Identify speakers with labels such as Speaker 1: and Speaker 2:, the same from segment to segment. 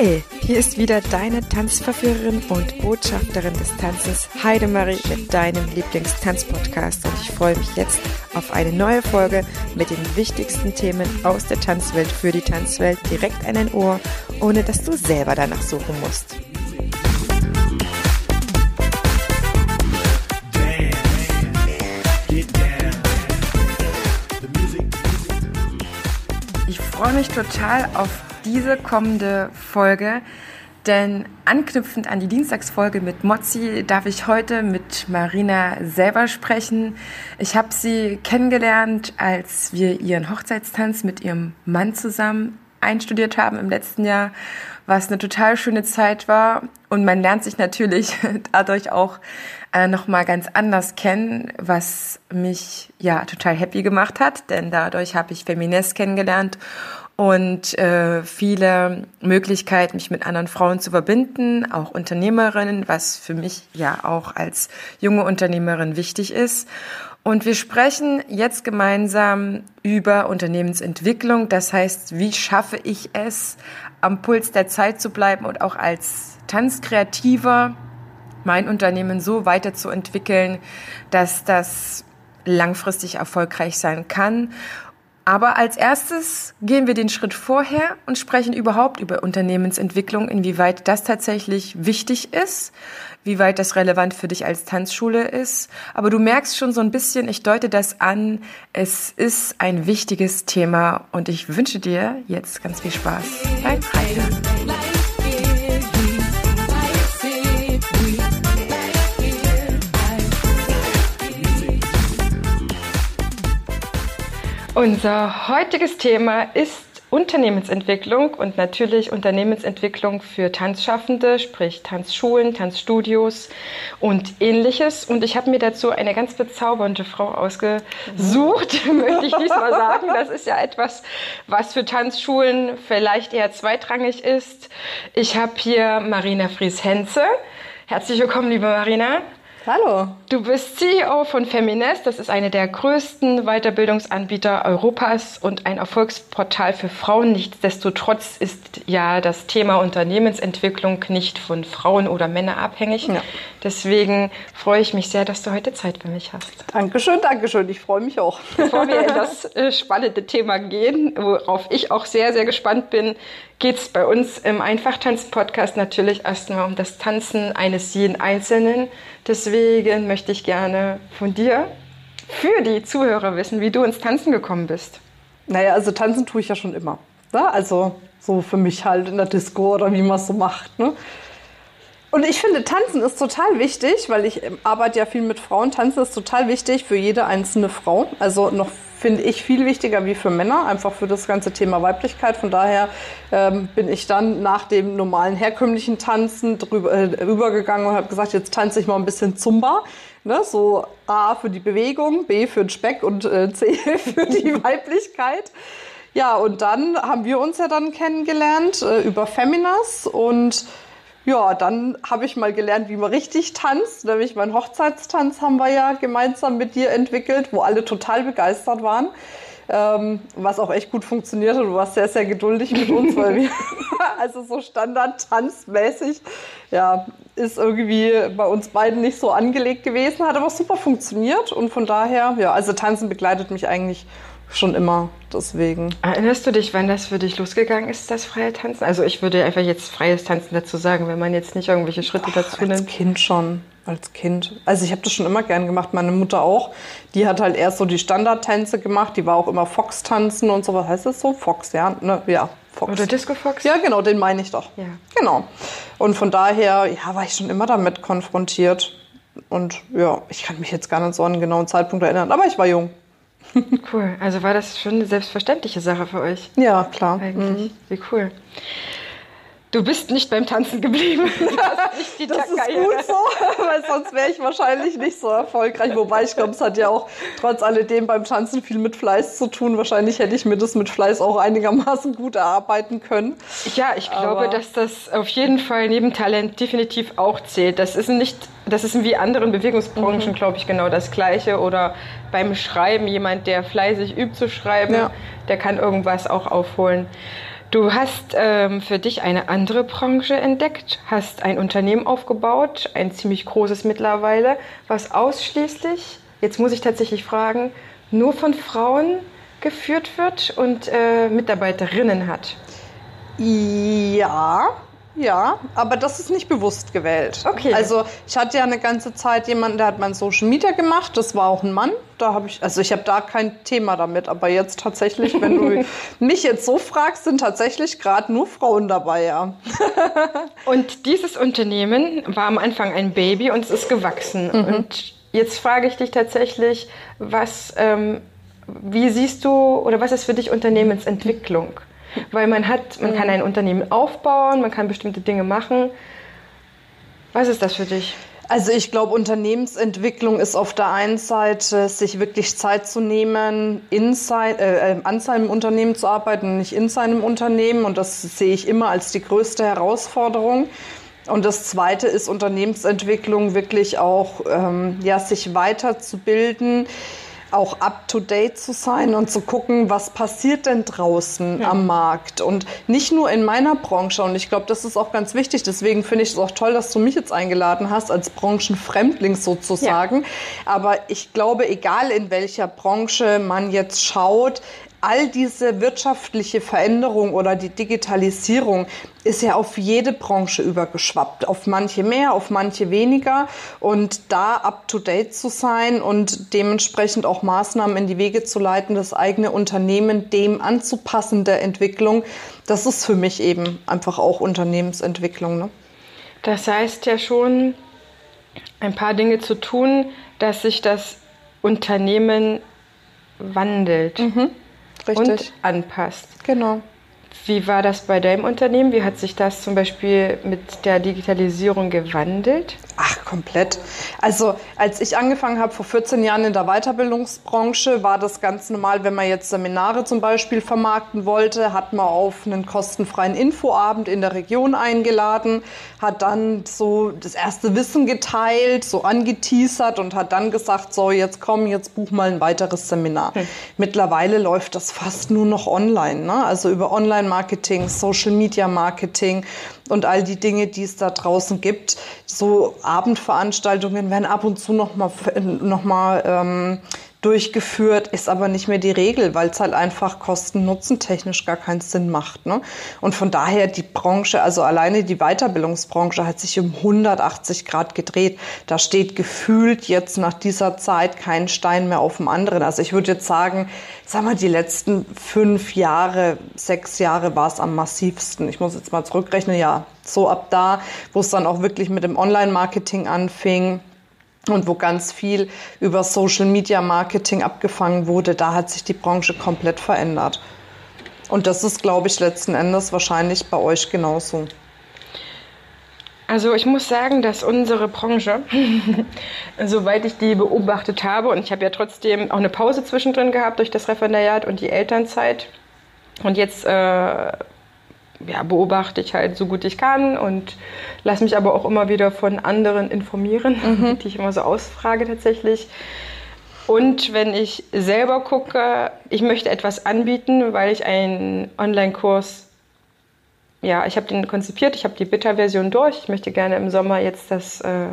Speaker 1: Hi, hier ist wieder deine Tanzverführerin und Botschafterin des Tanzes Heidemarie mit deinem Lieblingstanzpodcast und ich freue mich jetzt auf eine neue Folge mit den wichtigsten Themen aus der Tanzwelt für die Tanzwelt direkt an dein Ohr, ohne dass du selber danach suchen musst. Ich freue mich total auf diese kommende Folge, denn anknüpfend an die Dienstagsfolge mit Mozzi darf ich heute mit Marina selber sprechen. Ich habe sie kennengelernt, als wir ihren Hochzeitstanz mit ihrem Mann zusammen einstudiert haben im letzten Jahr, was eine total schöne Zeit war. Und man lernt sich natürlich dadurch auch äh, nochmal ganz anders kennen, was mich ja total happy gemacht hat, denn dadurch habe ich Feminist kennengelernt und äh, viele Möglichkeiten, mich mit anderen Frauen zu verbinden, auch Unternehmerinnen, was für mich ja auch als junge Unternehmerin wichtig ist. Und wir sprechen jetzt gemeinsam über Unternehmensentwicklung. Das heißt, wie schaffe ich es, am Puls der Zeit zu bleiben und auch als Tanzkreativer mein Unternehmen so weiterzuentwickeln, dass das langfristig erfolgreich sein kann aber als erstes gehen wir den Schritt vorher und sprechen überhaupt über Unternehmensentwicklung, inwieweit das tatsächlich wichtig ist, wie weit das relevant für dich als Tanzschule ist. Aber du merkst schon so ein bisschen, ich deute das an, es ist ein wichtiges Thema und ich wünsche dir jetzt ganz viel Spaß beim Reinhören. Unser heutiges Thema ist Unternehmensentwicklung und natürlich Unternehmensentwicklung für Tanzschaffende, sprich Tanzschulen, Tanzstudios und ähnliches. Und ich habe mir dazu eine ganz bezaubernde Frau ausgesucht, mhm. möchte ich diesmal sagen. Das ist ja etwas, was für Tanzschulen vielleicht eher zweitrangig ist. Ich habe hier Marina Fries-Henze. Herzlich willkommen, liebe Marina.
Speaker 2: Hallo.
Speaker 1: Du bist CEO von Feminist. Das ist eine der größten Weiterbildungsanbieter Europas und ein Erfolgsportal für Frauen. Nichtsdestotrotz ist ja das Thema Unternehmensentwicklung nicht von Frauen oder Männern abhängig. Ja. Deswegen freue ich mich sehr, dass du heute Zeit für mich hast.
Speaker 2: Dankeschön, Dankeschön. Ich freue mich auch.
Speaker 1: Bevor wir in das äh, spannende Thema gehen, worauf ich auch sehr, sehr gespannt bin, geht es bei uns im Einfachtanz-Podcast natürlich erstmal um das Tanzen eines jeden Einzelnen. Deswegen möchte ich gerne von dir für die Zuhörer wissen, wie du ins Tanzen gekommen bist.
Speaker 2: Naja, also tanzen tue ich ja schon immer. Ne? Also so für mich halt in der Disco oder wie man es so macht. Ne? Und ich finde, Tanzen ist total wichtig, weil ich arbeite ja viel mit Frauen. Tanzen ist total wichtig für jede einzelne Frau. Also noch finde ich viel wichtiger wie für Männer, einfach für das ganze Thema Weiblichkeit. Von daher ähm, bin ich dann nach dem normalen herkömmlichen Tanzen drüber, äh, übergegangen und habe gesagt, jetzt tanze ich mal ein bisschen Zumba. Ne? So A für die Bewegung, B für den Speck und äh, C für die Weiblichkeit. Ja, und dann haben wir uns ja dann kennengelernt äh, über Feminas und ja, dann habe ich mal gelernt, wie man richtig tanzt. Nämlich meinen Hochzeitstanz haben wir ja gemeinsam mit dir entwickelt, wo alle total begeistert waren. Ähm, was auch echt gut funktioniert und du warst sehr, sehr geduldig mit uns, weil wir, also so Standard-Tanzmäßig, ja, ist irgendwie bei uns beiden nicht so angelegt gewesen, hat aber super funktioniert und von daher, ja, also Tanzen begleitet mich eigentlich schon immer. Deswegen.
Speaker 1: Erinnerst du dich, wann das für dich losgegangen ist, das freie Tanzen? Also ich würde einfach jetzt freies Tanzen dazu sagen, wenn man jetzt nicht irgendwelche Schritte Ach, dazu nimmt.
Speaker 2: Als Kind schon. Als Kind. Also ich habe das schon immer gern gemacht. Meine Mutter auch. Die hat halt erst so die Standardtänze gemacht. Die war auch immer Fox-Tanzen und so. Was heißt das so? Fox, ja. Ne? Ja,
Speaker 1: Fox. Oder Disco Fox?
Speaker 2: Ja, genau, den meine ich doch. Ja. Genau. Und von daher, ja, war ich schon immer damit konfrontiert. Und ja, ich kann mich jetzt gar nicht so an einen genauen Zeitpunkt erinnern. Aber ich war jung.
Speaker 1: Cool. Also war das schon eine selbstverständliche Sache für euch?
Speaker 2: Ja, klar.
Speaker 1: Eigentlich. Mhm. Wie cool. Du bist nicht beim Tanzen geblieben.
Speaker 2: Das, das ist gut so, weil sonst wäre ich wahrscheinlich nicht so erfolgreich. Wobei ich glaube, es hat ja auch trotz alledem beim Tanzen viel mit Fleiß zu tun. Wahrscheinlich hätte ich mir das mit Fleiß auch einigermaßen gut erarbeiten können.
Speaker 1: Ja, ich glaube, dass das auf jeden Fall neben Talent definitiv auch zählt. Das ist nicht, das ist wie anderen Bewegungsbranchen, mhm. glaube ich, genau das Gleiche. Oder beim Schreiben jemand, der fleißig übt zu schreiben, ja. der kann irgendwas auch aufholen. Du hast ähm, für dich eine andere Branche entdeckt, hast ein Unternehmen aufgebaut, ein ziemlich großes mittlerweile, was ausschließlich, jetzt muss ich tatsächlich fragen, nur von Frauen geführt wird und äh, Mitarbeiterinnen hat.
Speaker 2: Ja, ja, aber das ist nicht bewusst gewählt.
Speaker 1: Okay.
Speaker 2: Also ich hatte ja eine ganze Zeit jemanden, der hat mein Social Media gemacht. Das war auch ein Mann. Da habe ich, also ich habe da kein Thema damit. Aber jetzt tatsächlich, wenn du mich jetzt so fragst, sind tatsächlich gerade nur Frauen dabei, ja.
Speaker 1: und dieses Unternehmen war am Anfang ein Baby und es ist gewachsen. Mhm. Und jetzt frage ich dich tatsächlich, was, ähm, wie siehst du oder was ist für dich Unternehmensentwicklung? Weil man hat, man kann mhm. ein Unternehmen aufbauen, man kann bestimmte Dinge machen. Was ist das für dich?
Speaker 2: Also ich glaube, Unternehmensentwicklung ist auf der einen Seite, sich wirklich Zeit zu nehmen, in sein, äh, äh, an seinem Unternehmen zu arbeiten, nicht in seinem Unternehmen. Und das sehe ich immer als die größte Herausforderung. Und das Zweite ist Unternehmensentwicklung, wirklich auch ähm, ja, sich weiterzubilden auch up-to-date zu sein und zu gucken, was passiert denn draußen ja. am Markt. Und nicht nur in meiner Branche. Und ich glaube, das ist auch ganz wichtig. Deswegen finde ich es auch toll, dass du mich jetzt eingeladen hast, als Branchenfremdling sozusagen. Ja. Aber ich glaube, egal in welcher Branche man jetzt schaut, all diese wirtschaftliche Veränderung oder die Digitalisierung ist ja auf jede Branche übergeschwappt, auf manche mehr, auf manche weniger und da up-to-date zu sein und dementsprechend auch Maßnahmen in die Wege zu leiten, das eigene Unternehmen dem anzupassen der Entwicklung, das ist für mich eben einfach auch Unternehmensentwicklung. Ne?
Speaker 1: Das heißt ja schon, ein paar Dinge zu tun, dass sich das Unternehmen wandelt. Mhm. Richtig. und anpasst.
Speaker 2: Genau.
Speaker 1: Wie war das bei deinem Unternehmen? Wie hat sich das zum Beispiel mit der Digitalisierung gewandelt?
Speaker 2: Ach, komplett. Also als ich angefangen habe vor 14 Jahren in der Weiterbildungsbranche, war das ganz normal, wenn man jetzt Seminare zum Beispiel vermarkten wollte, hat man auf einen kostenfreien Infoabend in der Region eingeladen, hat dann so das erste Wissen geteilt, so angeteasert und hat dann gesagt, so jetzt komm, jetzt buch mal ein weiteres Seminar. Hm. Mittlerweile läuft das fast nur noch online, ne? also über Online-Marketing, Social-Media-Marketing und all die Dinge, die es da draußen gibt. So Abendveranstaltungen werden ab und zu noch mal, noch mal ähm, durchgeführt, ist aber nicht mehr die Regel, weil es halt einfach kosten-nutzen-technisch gar keinen Sinn macht. Ne? Und von daher die Branche, also alleine die Weiterbildungsbranche hat sich um 180 Grad gedreht. Da steht gefühlt jetzt nach dieser Zeit kein Stein mehr auf dem anderen. Also ich würde jetzt sagen, sag mal, die letzten fünf Jahre, sechs Jahre war es am massivsten. Ich muss jetzt mal zurückrechnen, ja, so ab da, wo es dann auch wirklich mit dem Online-Marketing anfing und wo ganz viel über Social Media Marketing abgefangen wurde, da hat sich die Branche komplett verändert. Und das ist, glaube ich, letzten Endes wahrscheinlich bei euch genauso.
Speaker 1: Also ich muss sagen, dass unsere Branche, soweit ich die beobachtet habe, und ich habe ja trotzdem auch eine Pause zwischendrin gehabt durch das Referendariat und die Elternzeit, und jetzt äh, ja, beobachte ich halt so gut ich kann und lasse mich aber auch immer wieder von anderen informieren, mhm. die ich immer so ausfrage tatsächlich. Und wenn ich selber gucke, ich möchte etwas anbieten, weil ich einen Online-Kurs, ja, ich habe den konzipiert, ich habe die Beta-Version durch. Ich möchte gerne im Sommer jetzt das äh,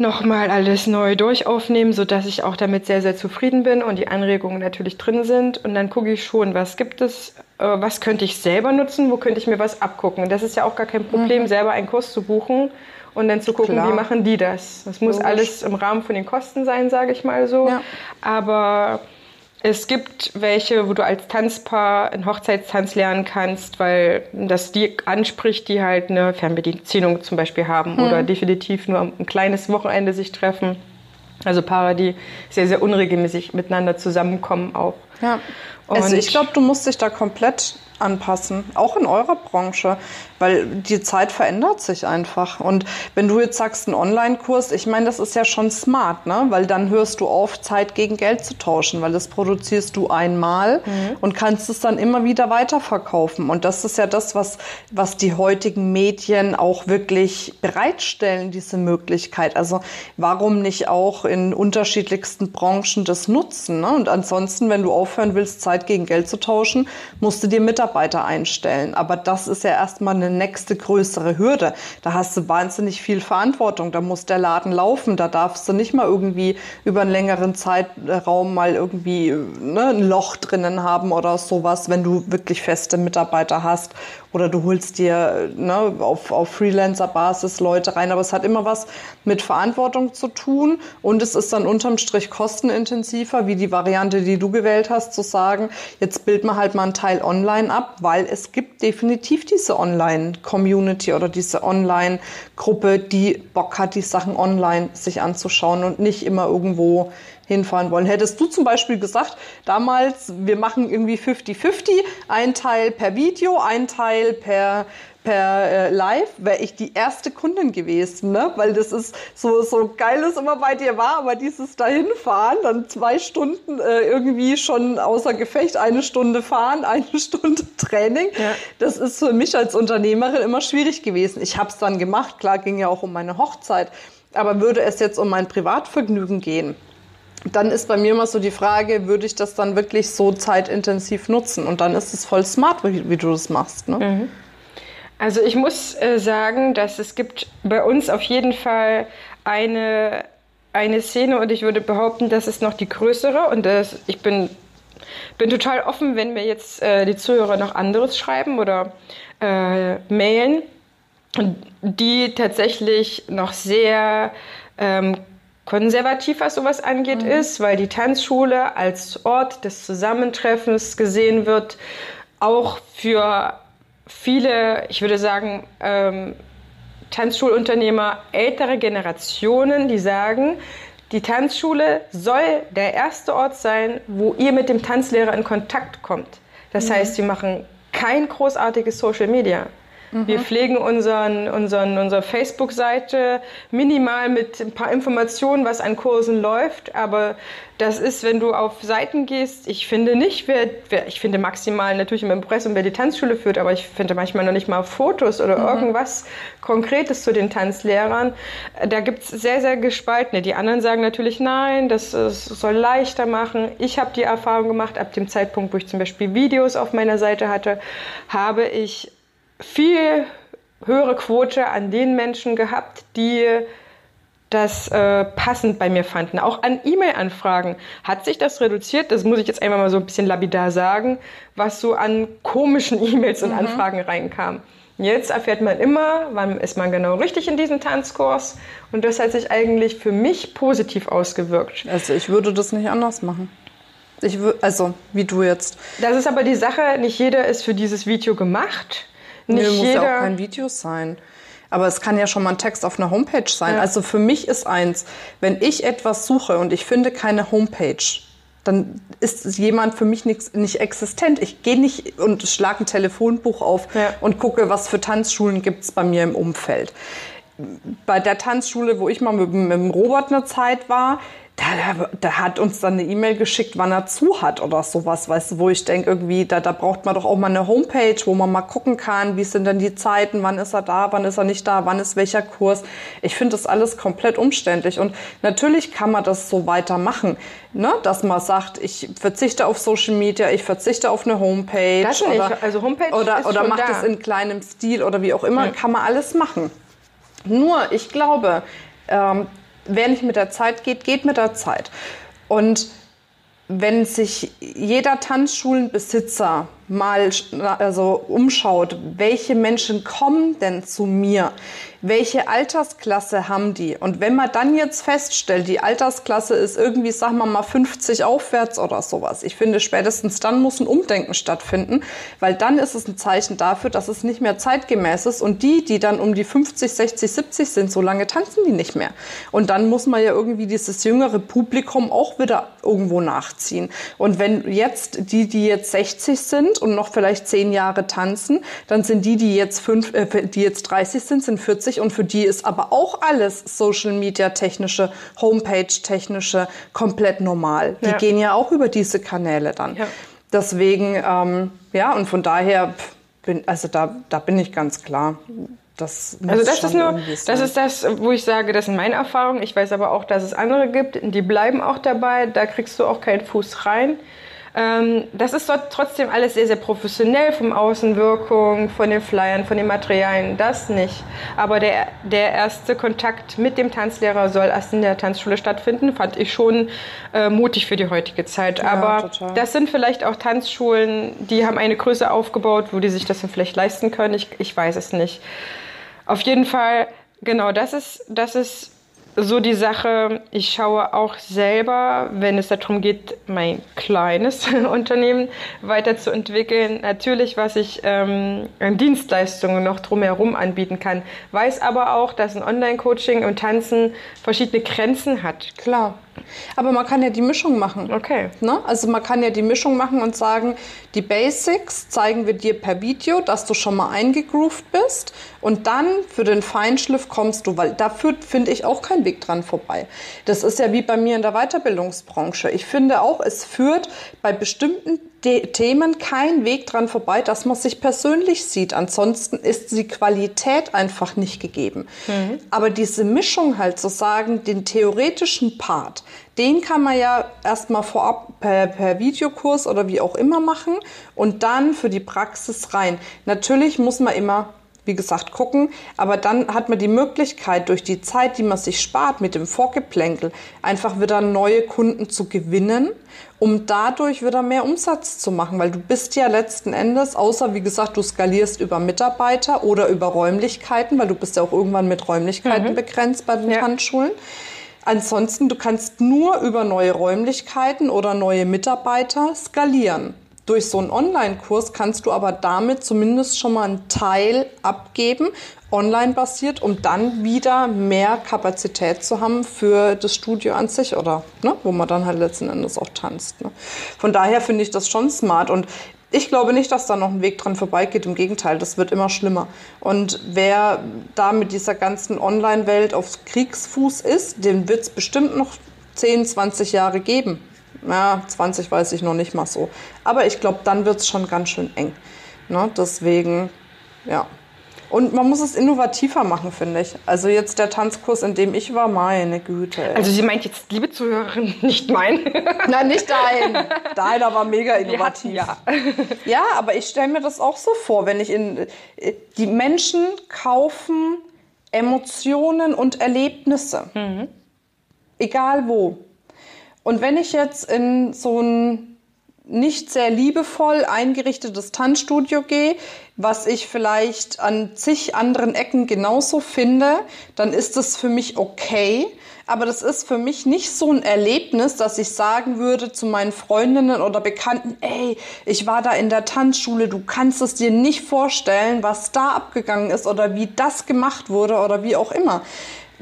Speaker 1: nochmal alles neu durchaufnehmen, sodass ich auch damit sehr, sehr zufrieden bin und die Anregungen natürlich drin sind. Und dann gucke ich schon, was gibt es, äh, was könnte ich selber nutzen, wo könnte ich mir was abgucken. Das ist ja auch gar kein Problem, mhm. selber einen Kurs zu buchen und dann zu gucken, Klar. wie machen die das. Das muss Logisch. alles im Rahmen von den Kosten sein, sage ich mal so. Ja. Aber es gibt welche, wo du als Tanzpaar einen Hochzeitstanz lernen kannst, weil das die anspricht, die halt eine Fernbedienung zum Beispiel haben mhm. oder definitiv nur ein kleines Wochenende sich treffen. Also Paare, die sehr, sehr unregelmäßig miteinander zusammenkommen auch.
Speaker 2: Ja. also ich glaube, du musst dich da komplett anpassen, auch in eurer Branche, weil die Zeit verändert sich einfach. Und wenn du jetzt sagst, ein Online-Kurs, ich meine, das ist ja schon smart, ne? weil dann hörst du auf, Zeit gegen Geld zu tauschen, weil das produzierst du einmal mhm. und kannst es dann immer wieder weiterverkaufen. Und das ist ja das, was, was die heutigen Medien auch wirklich bereitstellen, diese Möglichkeit. Also warum nicht auch in unterschiedlichsten Branchen das nutzen? Ne? Und ansonsten, wenn du auf aufhören willst, Zeit gegen Geld zu tauschen, musst du dir Mitarbeiter einstellen. Aber das ist ja erstmal eine nächste größere Hürde. Da hast du wahnsinnig viel Verantwortung. Da muss der Laden laufen. Da darfst du nicht mal irgendwie über einen längeren Zeitraum mal irgendwie ne, ein Loch drinnen haben oder sowas, wenn du wirklich feste Mitarbeiter hast oder du holst dir ne, auf, auf Freelancer-Basis Leute rein. Aber es hat immer was mit Verantwortung zu tun und es ist dann unterm Strich kostenintensiver, wie die Variante, die du gewählt hast, zu sagen, jetzt bild mal halt mal einen Teil online ab, weil es gibt definitiv diese Online-Community oder diese Online-Gruppe, die Bock hat, die Sachen online sich anzuschauen und nicht immer irgendwo hinfahren wollen. Hättest du zum Beispiel gesagt, damals, wir machen irgendwie 50-50, ein Teil per Video, ein Teil per per äh, Live wäre ich die erste Kundin gewesen, ne? weil das ist so, so geil es immer bei dir war, aber dieses dahinfahren, dann zwei Stunden äh, irgendwie schon außer Gefecht, eine Stunde fahren, eine Stunde Training, ja. das ist für mich als Unternehmerin immer schwierig gewesen. Ich habe es dann gemacht, klar ging ja auch um meine Hochzeit, aber würde es jetzt um mein Privatvergnügen gehen, dann ist bei mir immer so die Frage, würde ich das dann wirklich so zeitintensiv nutzen? Und dann ist es voll smart, wie, wie du das machst. Ne? Mhm.
Speaker 1: Also ich muss äh, sagen, dass es gibt bei uns auf jeden Fall eine, eine Szene und ich würde behaupten, das ist noch die größere und das, ich bin, bin total offen, wenn mir jetzt äh, die Zuhörer noch anderes schreiben oder äh, mailen, die tatsächlich noch sehr ähm, konservativ, was sowas angeht, mhm. ist, weil die Tanzschule als Ort des Zusammentreffens gesehen wird, auch für viele, ich würde sagen, ähm, Tanzschulunternehmer, ältere Generationen, die sagen, die Tanzschule soll der erste Ort sein, wo ihr mit dem Tanzlehrer in Kontakt kommt. Das mhm. heißt, sie machen kein großartiges Social Media. Mhm. Wir pflegen unseren, unseren, unsere Facebook-Seite minimal mit ein paar Informationen, was an Kursen läuft. Aber das ist, wenn du auf Seiten gehst, ich finde nicht, wer, wer ich finde maximal natürlich im Impressum, wer die Tanzschule führt, aber ich finde manchmal noch nicht mal Fotos oder mhm. irgendwas Konkretes zu den Tanzlehrern. Da gibt es sehr, sehr gespaltene. Die anderen sagen natürlich nein, das, das soll leichter machen. Ich habe die Erfahrung gemacht, ab dem Zeitpunkt, wo ich zum Beispiel Videos auf meiner Seite hatte, habe ich viel höhere Quote an den Menschen gehabt, die das äh, passend bei mir fanden. Auch an E-Mail-Anfragen hat sich das reduziert, das muss ich jetzt einmal mal so ein bisschen lapidar sagen, was so an komischen E-Mails und mhm. Anfragen reinkam. Jetzt erfährt man immer, wann ist man genau richtig in diesem Tanzkurs und das hat sich eigentlich für mich positiv ausgewirkt.
Speaker 2: Also ich würde das nicht anders machen. Ich also wie du jetzt.
Speaker 1: Das ist aber die Sache, nicht jeder ist für dieses Video gemacht.
Speaker 2: Nicht nee, muss jeder. ja auch kein Video sein. Aber es kann ja schon mal ein Text auf einer Homepage sein. Ja. Also für mich ist eins, wenn ich etwas suche und ich finde keine Homepage, dann ist jemand für mich nicht, nicht existent. Ich gehe nicht und schlage ein Telefonbuch auf ja. und gucke, was für Tanzschulen gibt es bei mir im Umfeld. Bei der Tanzschule, wo ich mal mit, mit dem Robert eine Zeit war, da, da hat uns dann eine E-Mail geschickt, wann er zu hat oder sowas, weißt du, wo ich denke, irgendwie, da, da braucht man doch auch mal eine Homepage, wo man mal gucken kann, wie sind denn die Zeiten, wann ist er da, wann ist er nicht da, wann ist welcher Kurs. Ich finde das alles komplett umständlich. Und natürlich kann man das so weitermachen, ne? dass man sagt, ich verzichte auf Social Media, ich verzichte auf eine Homepage.
Speaker 1: Das oder, nicht. Also Homepage
Speaker 2: oder, oder macht es in kleinem Stil oder wie auch immer, ja. kann man alles machen. Nur, ich glaube, ähm, wer nicht mit der Zeit geht, geht mit der Zeit. Und wenn sich jeder Tanzschulenbesitzer mal also umschaut, welche Menschen kommen denn zu mir? Welche Altersklasse haben die? Und wenn man dann jetzt feststellt, die Altersklasse ist irgendwie, sagen wir mal, 50 aufwärts oder sowas. Ich finde, spätestens dann muss ein Umdenken stattfinden, weil dann ist es ein Zeichen dafür, dass es nicht mehr zeitgemäß ist. Und die, die dann um die 50, 60, 70 sind, so lange tanzen die nicht mehr. Und dann muss man ja irgendwie dieses jüngere Publikum auch wieder irgendwo nachziehen. Und wenn jetzt die, die jetzt 60 sind und noch vielleicht zehn Jahre tanzen, dann sind die, die jetzt fünf, äh, die jetzt 30 sind, sind 40 und für die ist aber auch alles Social Media technische, Homepage technische komplett normal. Die ja. gehen ja auch über diese Kanäle dann. Ja. Deswegen, ähm, ja, und von daher bin, also da, da bin ich ganz klar. Das
Speaker 1: also das ist nur, das ist das, wo ich sage, das sind meine Erfahrungen. Ich weiß aber auch, dass es andere gibt, die bleiben auch dabei. Da kriegst du auch keinen Fuß rein. Ähm, das ist dort trotzdem alles sehr, sehr professionell vom Außenwirkung, von den Flyern, von den Materialien, das nicht. Aber der, der erste Kontakt mit dem Tanzlehrer soll erst in der Tanzschule stattfinden, fand ich schon äh, mutig für die heutige Zeit. Ja, Aber total. das sind vielleicht auch Tanzschulen, die haben eine Größe aufgebaut, wo die sich das dann vielleicht leisten können. Ich, ich weiß es nicht. Auf jeden Fall, genau, das ist, das ist so die Sache, ich schaue auch selber, wenn es darum geht, mein kleines Unternehmen weiterzuentwickeln, natürlich, was ich ähm, an Dienstleistungen noch drumherum anbieten kann. Weiß aber auch, dass ein Online-Coaching und Tanzen verschiedene Grenzen hat.
Speaker 2: Klar. Aber man kann ja die Mischung machen.
Speaker 1: Okay.
Speaker 2: Ne? Also man kann ja die Mischung machen und sagen, die Basics zeigen wir dir per Video, dass du schon mal eingegroovt bist. Und dann für den Feinschliff kommst du, weil da führt, finde ich, auch kein Weg dran vorbei. Das ist ja wie bei mir in der Weiterbildungsbranche. Ich finde auch, es führt bei bestimmten Themen kein Weg dran vorbei, dass man sich persönlich sieht. Ansonsten ist die Qualität einfach nicht gegeben. Mhm. Aber diese Mischung halt zu sagen, den theoretischen Part, den kann man ja erstmal vorab per, per Videokurs oder wie auch immer machen und dann für die Praxis rein. Natürlich muss man immer wie gesagt, gucken. Aber dann hat man die Möglichkeit, durch die Zeit, die man sich spart mit dem Vorgeplänkel, einfach wieder neue Kunden zu gewinnen, um dadurch wieder mehr Umsatz zu machen. Weil du bist ja letzten Endes, außer wie gesagt, du skalierst über Mitarbeiter oder über Räumlichkeiten, weil du bist ja auch irgendwann mit Räumlichkeiten mhm. begrenzt bei den ja. Handschulen. Ansonsten, du kannst nur über neue Räumlichkeiten oder neue Mitarbeiter skalieren. Durch so einen Online-Kurs kannst du aber damit zumindest schon mal einen Teil abgeben, online basiert, um dann wieder mehr Kapazität zu haben für das Studio an sich oder ne, wo man dann halt letzten Endes auch tanzt. Ne. Von daher finde ich das schon smart und ich glaube nicht, dass da noch ein Weg dran vorbeigeht. Im Gegenteil, das wird immer schlimmer. Und wer da mit dieser ganzen Online-Welt auf Kriegsfuß ist, den wird es bestimmt noch 10, 20 Jahre geben ja, 20 weiß ich noch nicht mal so. Aber ich glaube, dann wird es schon ganz schön eng. Ne? Deswegen, ja. Und man muss es innovativer machen, finde ich. Also jetzt der Tanzkurs, in dem ich war, meine Güte. Ey.
Speaker 1: Also sie meint jetzt, liebe Zuhörerin, nicht mein.
Speaker 2: Nein, nicht dein. Deiner war mega innovativ.
Speaker 1: ja.
Speaker 2: ja, aber ich stelle mir das auch so vor, wenn ich in... Die Menschen kaufen Emotionen und Erlebnisse. Mhm. Egal wo. Und wenn ich jetzt in so ein nicht sehr liebevoll eingerichtetes Tanzstudio gehe, was ich vielleicht an zig anderen Ecken genauso finde, dann ist das für mich okay. Aber das ist für mich nicht so ein Erlebnis, dass ich sagen würde zu meinen Freundinnen oder Bekannten, ey, ich war da in der Tanzschule, du kannst es dir nicht vorstellen, was da abgegangen ist oder wie das gemacht wurde oder wie auch immer.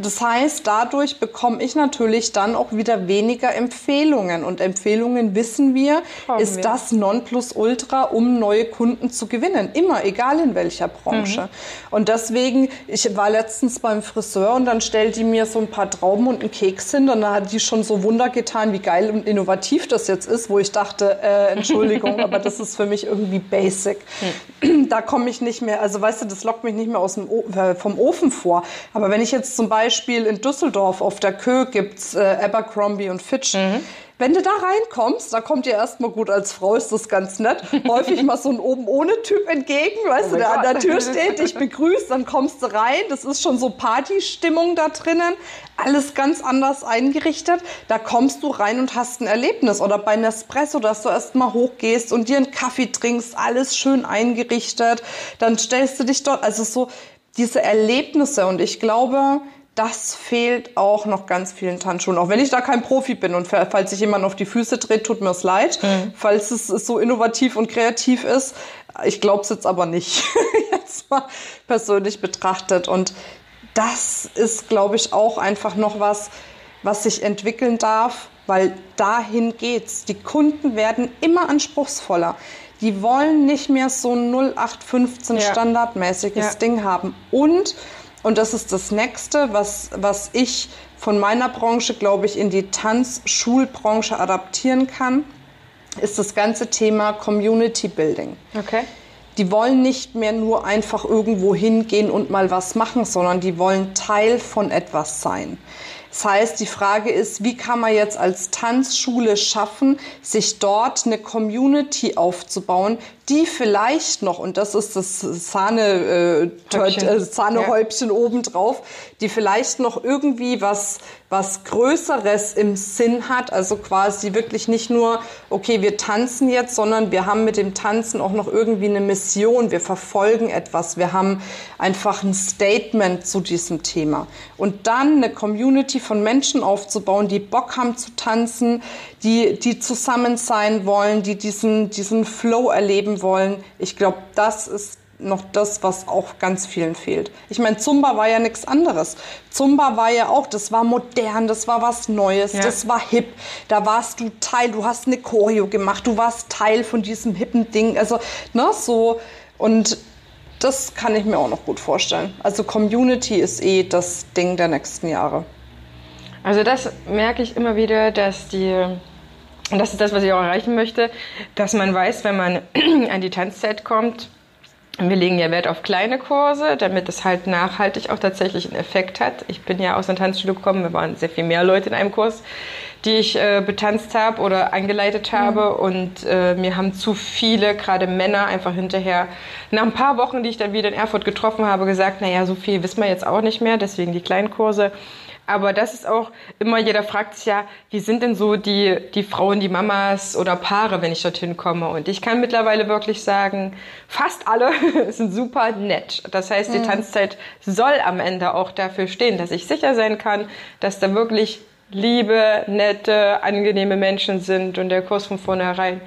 Speaker 2: Das heißt, dadurch bekomme ich natürlich dann auch wieder weniger Empfehlungen. Und Empfehlungen, wissen wir, Haben ist wir. das Nonplusultra, um neue Kunden zu gewinnen. Immer, egal in welcher Branche. Mhm. Und deswegen, ich war letztens beim Friseur und dann stellt die mir so ein paar Trauben und einen Keks hin. Und dann hat die schon so Wunder getan, wie geil und innovativ das jetzt ist, wo ich dachte, äh, Entschuldigung, aber das ist für mich irgendwie basic. Mhm. Da komme ich nicht mehr, also weißt du, das lockt mich nicht mehr aus dem o äh, vom Ofen vor. Aber wenn ich jetzt zum Beispiel Beispiel in Düsseldorf auf der Kö gibt's äh, Abercrombie und Fitch. Mhm. Wenn du da reinkommst, da kommt dir erstmal gut als Frau, ist das ganz nett, häufig mal so ein oben ohne Typ entgegen, weißt oh du, der Gott. an der Tür steht, dich begrüßt, dann kommst du rein, das ist schon so Partystimmung da drinnen, alles ganz anders eingerichtet. Da kommst du rein und hast ein Erlebnis oder bei Nespresso, dass du erstmal hochgehst und dir einen Kaffee trinkst, alles schön eingerichtet, dann stellst du dich dort, also so diese Erlebnisse und ich glaube, das fehlt auch noch ganz vielen Tanzschulen. Auch wenn ich da kein Profi bin und falls sich jemand auf die Füße dreht, tut mir es leid. Mhm. Falls es so innovativ und kreativ ist. Ich glaube es jetzt aber nicht. jetzt mal persönlich betrachtet. Und das ist, glaube ich, auch einfach noch was, was sich entwickeln darf, weil dahin geht's. Die Kunden werden immer anspruchsvoller. Die wollen nicht mehr so ein 0815 ja. standardmäßiges ja. Ding haben. Und und das ist das Nächste, was, was ich von meiner Branche, glaube ich, in die Tanzschulbranche adaptieren kann, ist das ganze Thema Community Building.
Speaker 1: Okay.
Speaker 2: Die wollen nicht mehr nur einfach irgendwo hingehen und mal was machen, sondern die wollen Teil von etwas sein. Das heißt, die Frage ist, wie kann man jetzt als Tanzschule schaffen, sich dort eine Community aufzubauen, die vielleicht noch, und das ist das Sahne, äh, äh, Sahnehäubchen ja. obendrauf, die vielleicht noch irgendwie was, was Größeres im Sinn hat. Also quasi wirklich nicht nur, okay, wir tanzen jetzt, sondern wir haben mit dem Tanzen auch noch irgendwie eine Mission. Wir verfolgen etwas. Wir haben einfach ein Statement zu diesem Thema. Und dann eine Community von Menschen aufzubauen, die Bock haben zu tanzen, die, die zusammen sein wollen, die diesen, diesen Flow erleben wollen. Ich glaube, das ist noch das, was auch ganz vielen fehlt. Ich meine, Zumba war ja nichts anderes. Zumba war ja auch, das war modern, das war was Neues, ja. das war hip. Da warst du Teil, du hast eine Choreo gemacht, du warst Teil von diesem hippen Ding. Also, ne, so. Und das kann ich mir auch noch gut vorstellen. Also Community ist eh das Ding der nächsten Jahre.
Speaker 1: Also das merke ich immer wieder, dass die, und das ist das, was ich auch erreichen möchte, dass man weiß, wenn man an die Tanzzeit kommt, wir legen ja Wert auf kleine Kurse, damit es halt nachhaltig auch tatsächlich einen Effekt hat. Ich bin ja aus der Tanzschule gekommen, wir waren sehr viel mehr Leute in einem Kurs, die ich äh, betanzt habe oder angeleitet habe. Mhm. Und äh, mir haben zu viele, gerade Männer, einfach hinterher, nach ein paar Wochen, die ich dann wieder in Erfurt getroffen habe, gesagt, naja, so viel wissen wir jetzt auch nicht mehr, deswegen die kleinen Kurse. Aber das ist auch immer, jeder fragt sich ja, wie sind denn so die, die Frauen, die Mamas oder Paare, wenn ich dorthin komme? Und ich kann mittlerweile wirklich sagen, fast alle sind super nett. Das heißt, die mhm. Tanzzeit soll am Ende auch dafür stehen, dass ich sicher sein kann, dass da wirklich liebe, nette, angenehme Menschen sind und der Kurs von vornherein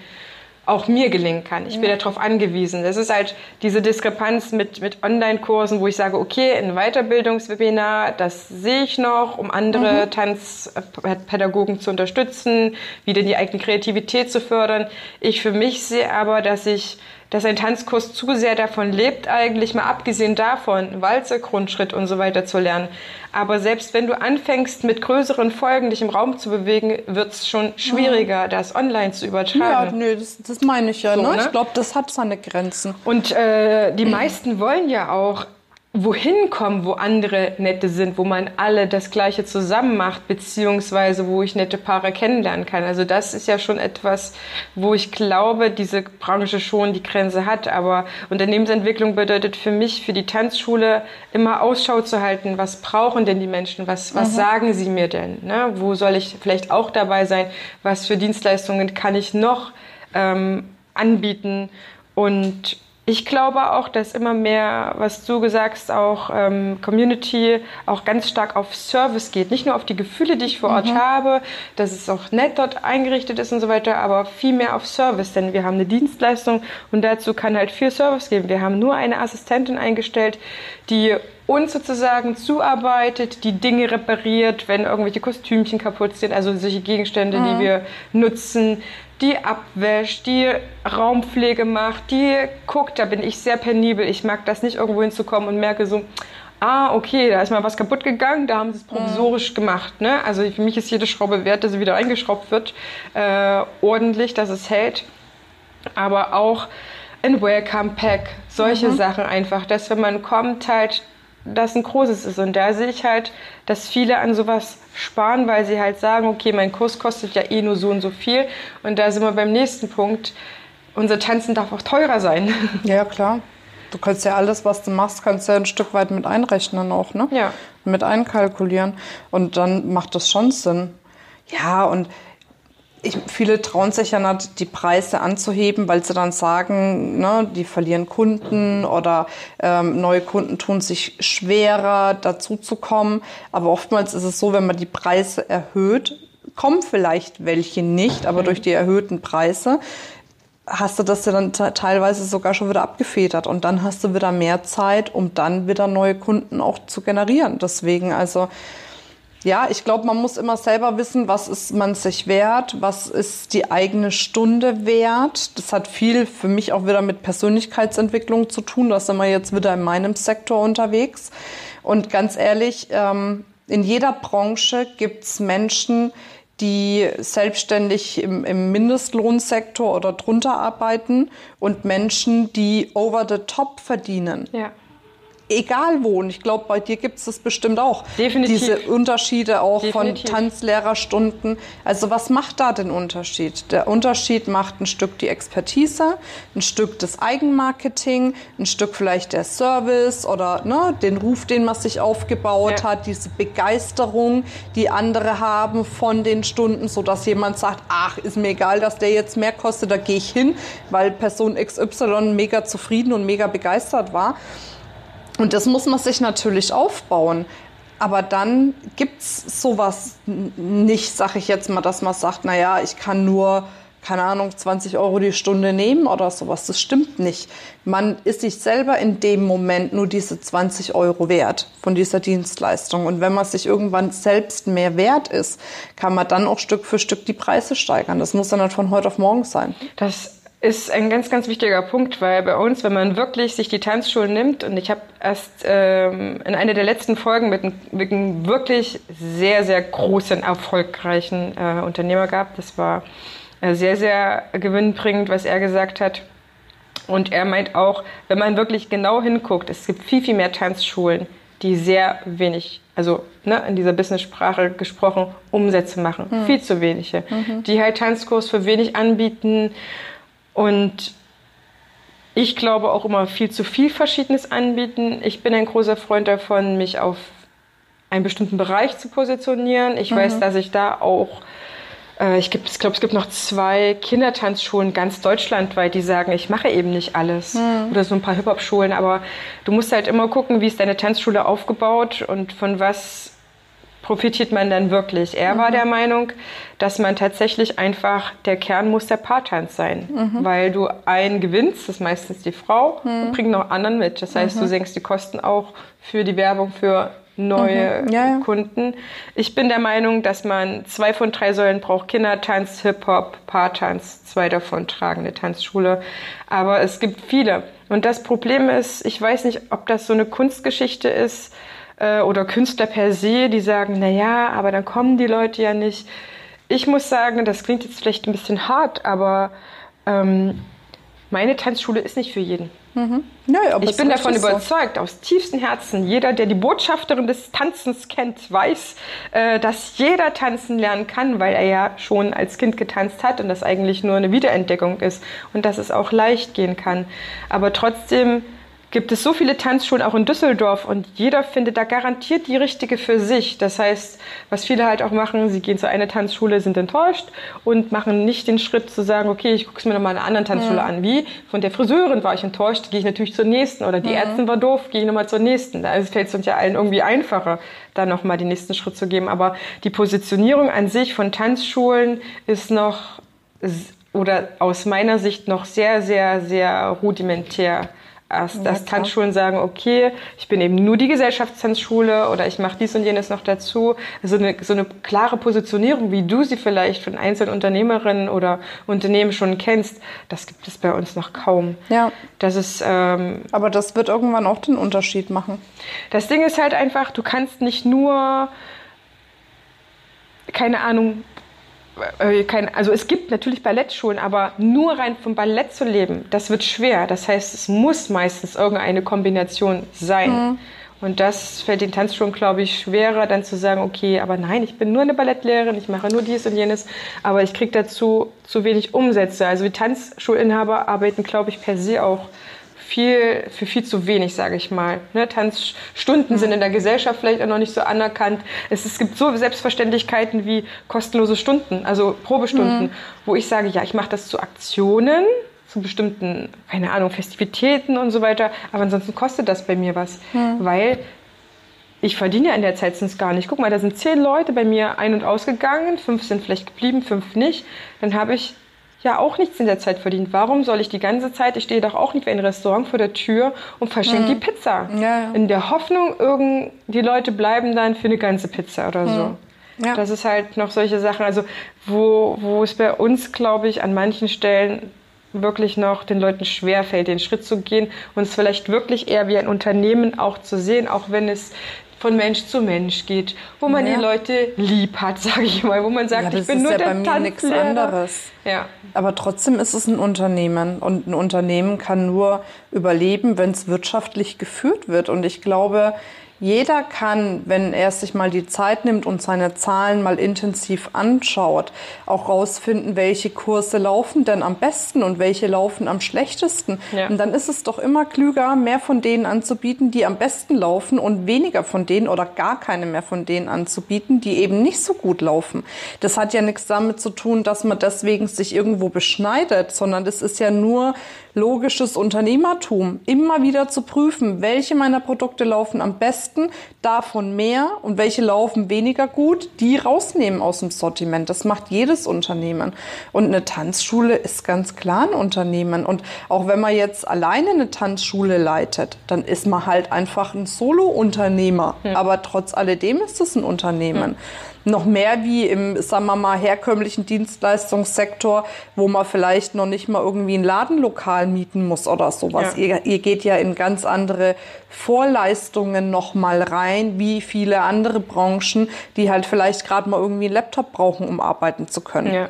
Speaker 1: auch mir gelingen kann. Ich bin ja. darauf angewiesen. Das ist halt diese Diskrepanz mit, mit Online-Kursen, wo ich sage, okay, ein Weiterbildungswebinar, das sehe ich noch, um andere mhm. Tanzpädagogen zu unterstützen, wieder die eigene Kreativität zu fördern. Ich für mich sehe aber, dass ich dass ein Tanzkurs zu sehr davon lebt, eigentlich mal abgesehen davon, Walze, Grundschritt und so weiter zu lernen. Aber selbst wenn du anfängst, mit größeren Folgen dich im Raum zu bewegen, wird es schon schwieriger, mhm. das online zu übertragen. Ja,
Speaker 2: nö, das, das meine ich ja. So, ne? ne? Ich glaube, das hat seine Grenzen.
Speaker 1: Und äh, die meisten wollen ja auch wohin kommen, wo andere nette sind, wo man alle das Gleiche zusammen macht, beziehungsweise wo ich nette Paare kennenlernen kann. Also das ist ja schon etwas, wo ich glaube, diese Branche schon die Grenze hat. Aber Unternehmensentwicklung bedeutet für mich, für die Tanzschule immer Ausschau zu halten, was brauchen denn die Menschen, was, was mhm. sagen sie mir denn, ne? wo soll ich vielleicht auch dabei sein, was für Dienstleistungen kann ich noch ähm, anbieten und ich glaube auch, dass immer mehr, was du gesagt hast, auch ähm, Community auch ganz stark auf Service geht. Nicht nur auf die Gefühle, die ich vor Ort mhm. habe, dass es auch nett dort eingerichtet ist und so weiter, aber viel mehr auf Service. Denn wir haben eine Dienstleistung und dazu kann halt viel Service geben. Wir haben nur eine Assistentin eingestellt, die uns sozusagen zuarbeitet, die Dinge repariert, wenn irgendwelche Kostümchen kaputt sind, also solche Gegenstände, mhm. die wir nutzen die abwäscht, die Raumpflege macht, die guckt, da bin ich sehr penibel. Ich mag das nicht, irgendwo hinzukommen und merke so, ah, okay, da ist mal was kaputt gegangen, da haben sie es provisorisch mhm. gemacht. Ne? Also für mich ist jede Schraube wert, dass sie wieder eingeschraubt wird, äh, ordentlich, dass es hält. Aber auch ein Welcome Pack, solche mhm. Sachen einfach, dass wenn man kommt, halt das ein großes ist. Und da sehe ich halt, dass viele an sowas sparen, weil sie halt sagen, okay, mein Kurs kostet ja eh nur so und so viel. Und da sind wir beim nächsten Punkt. Unser Tanzen darf auch teurer sein.
Speaker 2: Ja, klar. Du kannst ja alles, was du machst, kannst ja ein Stück weit mit einrechnen auch, ne?
Speaker 1: Ja.
Speaker 2: Mit einkalkulieren. Und dann macht das schon Sinn. Ja, und ich, viele trauen sich ja nicht, die Preise anzuheben, weil sie dann sagen, ne, die verlieren Kunden oder ähm, neue Kunden tun sich schwerer, dazu zu kommen. Aber oftmals ist es so, wenn man die Preise erhöht, kommen vielleicht welche nicht, aber durch die erhöhten Preise hast du das ja dann teilweise sogar schon wieder abgefedert und dann hast du wieder mehr Zeit, um dann wieder neue Kunden auch zu generieren. Deswegen also ja, ich glaube, man muss immer selber wissen, was ist man sich wert, was ist die eigene Stunde wert. Das hat viel für mich auch wieder mit Persönlichkeitsentwicklung zu tun. Da sind wir jetzt wieder in meinem Sektor unterwegs. Und ganz ehrlich, ähm, in jeder Branche gibt's Menschen, die selbstständig im, im Mindestlohnsektor oder drunter arbeiten und Menschen, die over the top verdienen.
Speaker 1: Ja
Speaker 2: egal wo. Und ich glaube, bei dir gibt es das bestimmt auch.
Speaker 1: Definitiv.
Speaker 2: Diese Unterschiede auch
Speaker 1: Definitiv.
Speaker 2: von Tanzlehrerstunden. Also was macht da den Unterschied? Der Unterschied macht ein Stück die Expertise, ein Stück das Eigenmarketing, ein Stück vielleicht der Service oder ne, den Ruf, den man sich aufgebaut
Speaker 1: Ja.
Speaker 2: hat, diese Begeisterung, die andere haben von den Stunden, so dass jemand sagt, ach, ist mir egal, dass der jetzt mehr kostet, da gehe ich hin, weil Person XY mega zufrieden und mega begeistert war. Und das muss man sich natürlich aufbauen. Aber dann gibt's sowas n- nicht, sag ich jetzt mal, dass man sagt, naja, ich kann nur, keine Ahnung, 20 Euro die Stunde nehmen oder sowas. Das stimmt nicht. Man ist sich selber in dem Moment nur diese 20 Euro wert von dieser Dienstleistung. Und wenn man sich irgendwann selbst mehr wert ist, kann man dann auch Stück für Stück die Preise steigern. Das muss dann nicht von heute auf morgen sein.
Speaker 1: Das ist ein ganz, ganz wichtiger Punkt, weil bei uns, wenn man wirklich sich die Tanzschulen nimmt, und ich habe erst ähm, in einer der letzten Folgen mit einem, mit einem wirklich sehr, sehr großen, erfolgreichen äh, Unternehmer gehabt. Das war äh, sehr, sehr gewinnbringend, was er gesagt hat. Und er meint auch, wenn man wirklich genau hinguckt, es gibt viel, viel mehr Tanzschulen, die sehr wenig, also ne, in dieser Business-Sprache gesprochen, Umsätze machen. Viel zu wenige. Die halt Tanzkurs für wenig anbieten und ich glaube auch immer viel zu viel Verschiedenes anbieten. Ich bin ein großer Freund davon, mich auf einen bestimmten Bereich zu positionieren. Ich weiß, dass ich da auch, äh, ich, ich glaube, es gibt noch zwei Kindertanzschulen ganz deutschlandweit, die sagen, ich mache eben nicht alles. Oder so ein paar Hip-Hop-Schulen. Aber du musst halt immer gucken, wie ist deine Tanzschule aufgebaut und von was profitiert man dann wirklich? Er war der Meinung, dass man tatsächlich einfach, der Kern muss der Paartanz sein, weil du einen gewinnst, das ist meistens die Frau, und bringt noch anderen mit. Das heißt, du senkst die Kosten auch für die Werbung für neue
Speaker 2: Ja, ja.
Speaker 1: Kunden. Ich bin der Meinung, dass man zwei von drei Säulen braucht. Kindertanz, Hip-Hop, Paartanz, zwei davon tragen eine Tanzschule. Aber es gibt viele. Und das Problem ist, ich weiß nicht, ob das so eine Kunstgeschichte ist, äh, oder Künstler per se, die sagen, na ja, aber dann kommen die Leute ja nicht. Ich muss sagen, das klingt jetzt vielleicht ein bisschen hart, aber ähm, meine Tanzschule ist nicht für jeden.
Speaker 2: Ja, aber
Speaker 1: Ich bin davon
Speaker 2: richtig so.
Speaker 1: überzeugt, aus tiefstem Herzen, jeder, der die Botschafterin des Tanzens kennt, weiß, äh, dass jeder tanzen lernen kann, weil er ja schon als Kind getanzt hat und das eigentlich nur eine Wiederentdeckung ist und dass es auch leicht gehen kann. Aber trotzdem gibt es so viele Tanzschulen auch in Düsseldorf und jeder findet da garantiert die richtige für sich. Das heißt, was viele halt auch machen, sie gehen zu einer Tanzschule, sind enttäuscht und machen nicht den Schritt zu sagen, okay, ich gucke es mir nochmal eine andere Tanzschule an. Wie von der Friseurin war ich enttäuscht, gehe ich natürlich zur nächsten. Oder die Ärztin war doof, gehe ich nochmal zur nächsten. Da fällt es uns ja allen irgendwie einfacher, da nochmal den nächsten Schritt zu geben. Aber die Positionierung an sich von Tanzschulen ist noch, oder aus meiner Sicht noch sehr, sehr, sehr rudimentär dass
Speaker 2: klar.
Speaker 1: Tanzschulen sagen, okay, ich bin eben nur die Gesellschaftstanzschule oder ich mache dies und jenes noch dazu. So eine, so eine klare Positionierung, wie du sie vielleicht von einzelnen Unternehmerinnen oder Unternehmen schon kennst, das gibt es bei uns noch kaum.
Speaker 2: Ja.
Speaker 1: Das ist, ähm,
Speaker 2: Aber das wird irgendwann auch den Unterschied machen.
Speaker 1: das Ding ist halt einfach, du kannst nicht nur, keine Ahnung, kein, also es gibt natürlich Ballettschulen, aber nur rein vom Ballett zu leben, das wird schwer. Das heißt, es muss meistens irgendeine Kombination sein. Und das fällt den Tanzschulen, glaube ich, schwerer, dann zu sagen, okay, aber nein, ich bin nur eine Ballettlehrerin, ich mache nur dies und jenes, aber ich kriege dazu zu wenig Umsätze. Also die Tanzschulinhaber arbeiten, glaube ich, per se auch viel, für viel zu wenig, sage ich mal. Ne, Tanzstunden sind in der Gesellschaft vielleicht auch noch nicht so anerkannt. Es, es gibt so Selbstverständlichkeiten wie kostenlose Stunden, also Probestunden, wo ich sage, ja, ich mache das zu Aktionen, zu bestimmten, keine Ahnung, Festivitäten und so weiter, aber ansonsten kostet das bei mir was, weil ich verdiene ja in der Zeit sonst gar nicht. Guck mal, da sind zehn Leute bei mir ein- und ausgegangen, fünf sind vielleicht geblieben, fünf nicht. Dann habe ich ja auch nichts in der Zeit verdient. Warum soll ich die ganze Zeit, ich stehe doch auch nicht wie ein Restaurant vor der Tür und verschenke die Pizza.
Speaker 2: Ja, ja.
Speaker 1: In der Hoffnung, irgend, die Leute bleiben dann für eine ganze Pizza oder so.
Speaker 2: Ja.
Speaker 1: Das ist halt noch solche Sachen, also wo, wo es bei uns, glaube ich, an manchen Stellen wirklich noch den Leuten schwerfällt, den Schritt zu gehen und es vielleicht wirklich eher wie ein Unternehmen auch zu sehen, auch wenn es von Mensch zu Mensch geht, wo man ja. die Leute lieb hat, sage ich mal, wo man sagt,
Speaker 2: ja,
Speaker 1: ich bin nur
Speaker 2: ja
Speaker 1: der
Speaker 2: bei mir nichts anderes.
Speaker 1: Ja.
Speaker 2: Aber trotzdem ist es ein Unternehmen und ein Unternehmen kann nur überleben, wenn es wirtschaftlich geführt wird. Und ich glaube, jeder kann, wenn er sich mal die Zeit nimmt und seine Zahlen mal intensiv anschaut, auch rausfinden, welche Kurse laufen denn am besten und welche laufen am schlechtesten. Ja. Und dann ist es doch immer klüger, mehr von denen anzubieten, die am besten laufen und weniger von denen oder gar keine mehr von denen anzubieten, die eben nicht so gut laufen. Das hat ja nichts damit zu tun, dass man deswegen sich irgendwo beschneidet, sondern das ist ja nur logisches Unternehmertum, immer wieder zu prüfen, welche meiner Produkte laufen am besten, davon mehr und welche laufen weniger gut, die rausnehmen aus dem Sortiment. Das macht jedes Unternehmen. Und eine Tanzschule ist ganz klar ein Unternehmen. Und auch wenn man jetzt alleine eine Tanzschule leitet, dann ist man halt einfach ein Solo-Unternehmer. Ja. Aber trotz alledem ist es ein Unternehmen. Ja noch mehr wie im, sagen wir mal, herkömmlichen Dienstleistungssektor, wo man vielleicht noch nicht mal irgendwie ein Ladenlokal mieten muss oder sowas. Ja. Ihr, ihr geht ja in ganz andere Vorleistungen noch mal rein, wie viele andere Branchen, die halt vielleicht gerade mal irgendwie einen Laptop brauchen, um arbeiten zu können. Ja.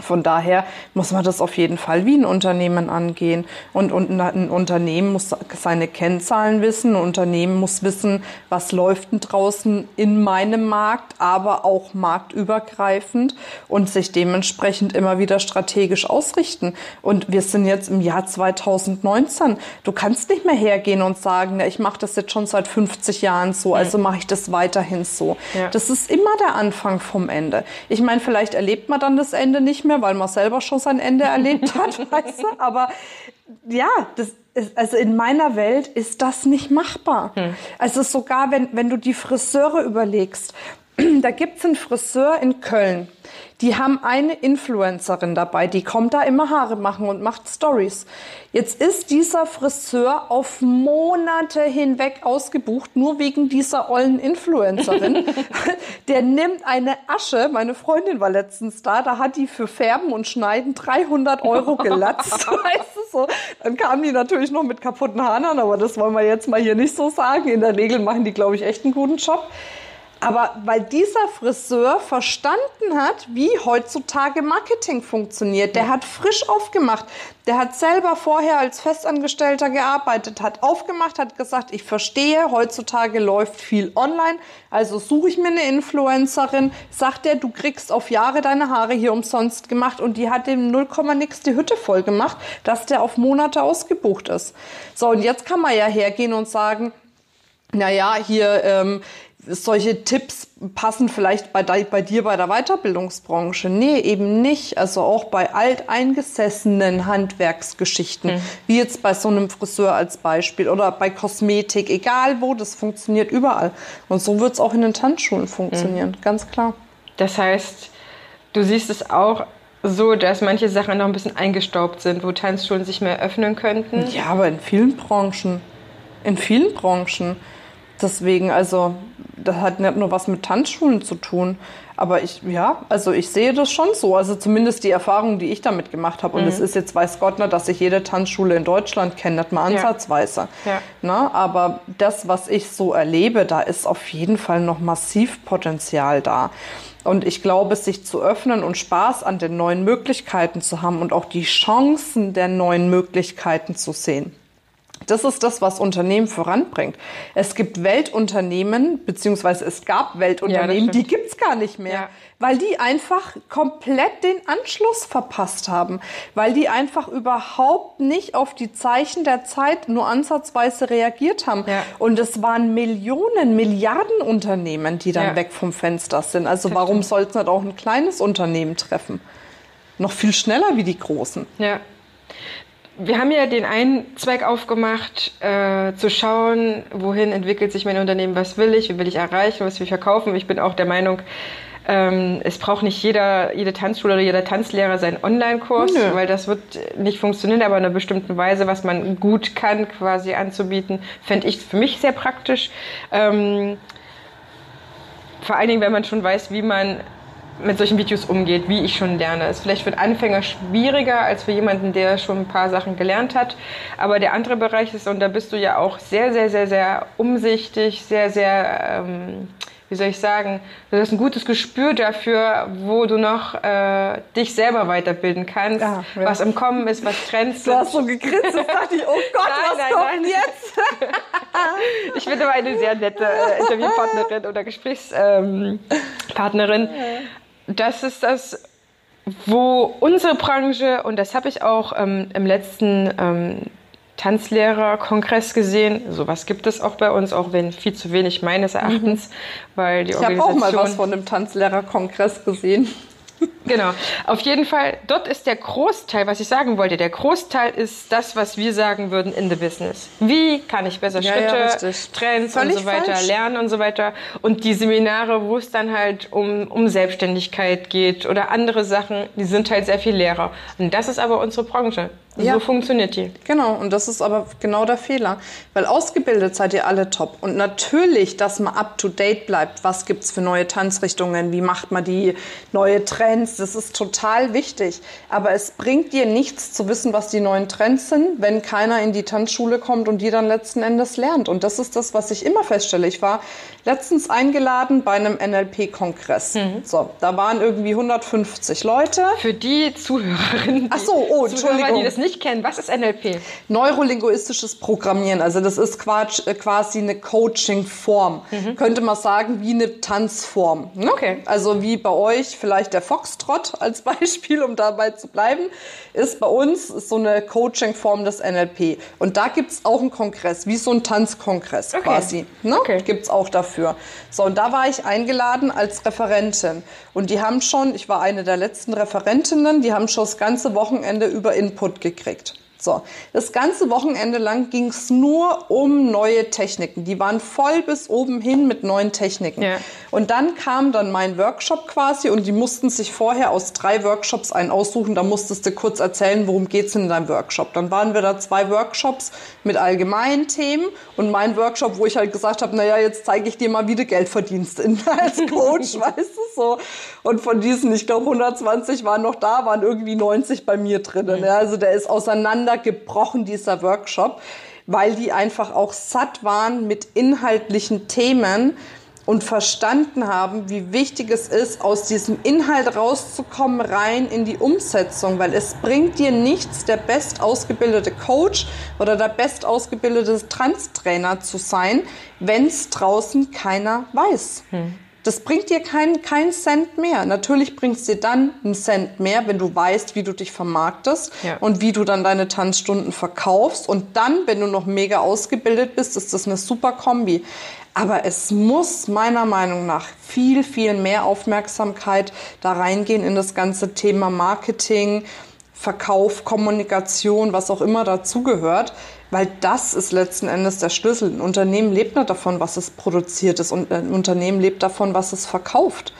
Speaker 2: Von daher muss man das auf jeden Fall wie ein Unternehmen angehen. Und, und ein Unternehmen muss seine Kennzahlen wissen. Ein Unternehmen muss wissen, was läuft denn draußen in meinem Markt, aber auch marktübergreifend und sich dementsprechend immer wieder strategisch ausrichten. Und wir sind jetzt im Jahr 2019. Du kannst nicht mehr hergehen und sagen, ich mache das jetzt schon seit 50 Jahren so, also mache ich das weiterhin so. Ja. Das ist immer der Anfang vom Ende. Ich meine, vielleicht erlebt man dann das Ende nicht mehr, weil man selber schon sein Ende erlebt hat, weißt du? Aber ja, das ist, also in meiner Welt ist das nicht machbar. Hm. Also sogar wenn, wenn du die Friseure überlegst, da gibt's einen Friseur in Köln. Die haben eine Influencerin dabei, die kommt da immer Haare machen und macht Stories. Jetzt ist dieser Friseur auf Monate hinweg ausgebucht, nur wegen dieser ollen Influencerin. Der nimmt eine Asche, meine Freundin war letztens da, da hat die für Färben und Schneiden 300 Euro gelatzt, weißt du so. Dann kamen die natürlich noch mit kaputten Haaren an, aber das wollen wir jetzt mal hier nicht so sagen. In der Regel machen die, glaube ich, echt einen guten Job. Aber weil dieser Friseur verstanden hat, wie heutzutage Marketing funktioniert, der hat frisch aufgemacht, der hat selber vorher als Festangestellter gearbeitet, hat aufgemacht, hat gesagt, ich verstehe, heutzutage läuft viel online, also suche ich mir eine Influencerin, sagt er, du kriegst auf Jahre deine Haare hier umsonst gemacht und die hat dem 0, nix die Hütte voll gemacht, dass der auf Monate ausgebucht ist. So, und jetzt kann man ja hergehen und sagen, naja, hier ähm, solche Tipps passen vielleicht bei, bei dir bei der Weiterbildungsbranche. Nee, eben nicht. Also auch bei alteingesessenen Handwerksgeschichten, mhm. wie jetzt bei so einem Friseur als Beispiel oder bei Kosmetik, egal wo, das funktioniert überall. Und so wird es auch in den Tanzschulen funktionieren, mhm. ganz klar.
Speaker 1: Das heißt, du siehst es auch so, dass manche Sachen noch ein bisschen eingestaubt sind, wo Tanzschulen sich mehr öffnen könnten?
Speaker 2: Ja, aber in vielen Branchen. In vielen Branchen. Deswegen, also, das hat nicht nur was mit Tanzschulen zu tun. Aber ich, ja, also ich sehe das schon so. Also zumindest die Erfahrung, die ich damit gemacht habe. Und mhm. es ist jetzt, weiß Gott nicht, dass ich jede Tanzschule in Deutschland kenne, nicht mal ansatzweise. Ja. Ja. Na, aber das, was ich so erlebe, da ist auf jeden Fall noch massiv Potenzial da. Und ich glaube, sich zu öffnen und Spaß an den neuen Möglichkeiten zu haben und auch die Chancen der neuen Möglichkeiten zu sehen. Das ist das, was Unternehmen voranbringt. Es gibt Weltunternehmen, beziehungsweise es gab Weltunternehmen, ja, die gibt's gar nicht mehr, ja. weil die einfach komplett den Anschluss verpasst haben, weil die einfach überhaupt nicht auf die Zeichen der Zeit nur ansatzweise reagiert haben. Ja. Und es waren Millionen, Milliarden Unternehmen, die dann weg vom Fenster sind. Also warum soll es nicht auch ein kleines Unternehmen treffen? Noch viel schneller wie die großen.
Speaker 1: Ja wir haben ja den einen Zweig aufgemacht, äh, zu schauen, wohin entwickelt sich mein Unternehmen, was will ich, wie will ich erreichen, was will ich verkaufen. Ich bin auch der Meinung, ähm, es braucht nicht jeder, jede Tanzschule oder jeder Tanzlehrer seinen Online-Kurs, Nö. weil das wird nicht funktionieren, aber in einer bestimmten Weise, was man gut kann, quasi anzubieten, fände ich für mich sehr praktisch. Ähm, vor allen Dingen, wenn man schon weiß, wie man mit solchen Videos umgeht, wie ich schon lerne. Es ist vielleicht für einen Anfänger schwieriger als für jemanden, der schon ein paar Sachen gelernt hat. Aber der andere Bereich ist, und da bist du ja auch sehr, sehr, sehr, sehr umsichtig, sehr, sehr, ähm, wie soll ich sagen, du hast ein gutes Gespür dafür, wo du noch äh, dich selber weiterbilden kannst, ja, ja. was im Kommen ist, was Trends
Speaker 2: sind. Du hast so gegrinst, da dachte ich, oh Gott, nein, was nein, kommt nein. jetzt?
Speaker 1: ich bin aber eine sehr nette äh, Interviewpartnerin oder Gesprächspartnerin. Ähm, das ist das, wo unsere Branche, und das habe ich auch ähm, im letzten ähm, Tanzlehrerkongress gesehen. Sowas gibt es auch bei uns, auch wenn viel zu wenig meines Erachtens, mhm. weil die
Speaker 2: ich Organisation. Ich habe auch mal was von einem Tanzlehrerkongress gesehen.
Speaker 1: Genau. Auf jeden Fall, dort ist der Großteil, was ich sagen wollte, der Großteil ist das, was wir sagen würden in the Business. Wie kann ich besser ja, Schritte, ja, Trends Völlig und so weiter falsch. lernen und so weiter. Und die Seminare, wo es dann halt um, um Selbstständigkeit geht oder andere Sachen, die sind halt sehr viel Lehrer. Und das ist aber unsere Branche. Ja. So funktioniert die.
Speaker 2: Genau, und das ist aber genau der Fehler. Weil ausgebildet seid ihr alle top. Und natürlich, dass man up to date bleibt. Was gibt's für neue Tanzrichtungen? Wie macht man die neue Trends? Das ist total wichtig. Aber es bringt dir nichts zu wissen, was die neuen Trends sind, wenn keiner in die Tanzschule kommt und die dann letzten Endes lernt. Und das ist das, was ich immer feststelle. Ich war letztens eingeladen bei einem NLP-Kongress. Mhm. So, da waren irgendwie 150 Leute.
Speaker 1: Für die Zuhörerinnen.
Speaker 2: Ach so, oh, Entschuldigung.
Speaker 1: die das nicht kennen, was ist NLP?
Speaker 2: Neurolinguistisches Programmieren. Also das ist äh, quasi eine Coaching-Form. Mhm. Könnte man sagen, wie eine Tanzform. Ne? Okay. Also wie bei euch vielleicht der Foxtrot als Beispiel, um dabei zu bleiben, ist bei uns so eine Coaching-Form des NLP. Und da gibt es auch einen Kongress, wie so ein Tanzkongress okay. quasi. Ne? Okay. Gibt es auch dafür. So, und da war ich eingeladen als Referentin. Und die haben schon, ich war eine der letzten Referentinnen, die haben schon das ganze Wochenende über Input gekriegt. So, das ganze Wochenende lang ging es nur um neue Techniken. Die waren voll bis oben hin mit neuen Techniken. Ja. Und dann kam dann mein Workshop quasi und die mussten sich vorher aus drei Workshops einen aussuchen. Da musstest du kurz erzählen, worum geht's in deinem Workshop. Dann waren wir da zwei Workshops mit allgemeinen Themen und mein Workshop, wo ich halt gesagt habe, naja, jetzt zeige ich dir mal, wie du Geld verdienst als Coach, weißt du so. Und von diesen, ich glaube 120 waren noch da, waren irgendwie 90 bei mir drinnen. Ja, also der ist auseinander auseinandergebrochen, dieser Workshop, weil die einfach auch satt waren mit inhaltlichen Themen und verstanden haben, wie wichtig es ist, aus diesem Inhalt rauszukommen, rein in die Umsetzung, weil es bringt dir nichts, der best ausgebildete Coach oder der best ausgebildete Trans-Trainer zu sein, wenn es draußen keiner weiß. Hm. Das bringt dir keinen kein Cent mehr. Natürlich bringt es dir dann einen Cent mehr, wenn du weißt, wie du dich vermarktest ja. und wie du dann deine Tanzstunden verkaufst. Und dann, wenn du noch mega ausgebildet bist, ist das eine super Kombi. Aber es muss meiner Meinung nach viel, viel mehr Aufmerksamkeit da reingehen in das ganze Thema Marketing, Verkauf, Kommunikation, was auch immer dazugehört. Weil das ist letzten Endes der Schlüssel. Ein Unternehmen lebt nicht davon, was es produziert ist und ein Unternehmen lebt davon, was es verkauft.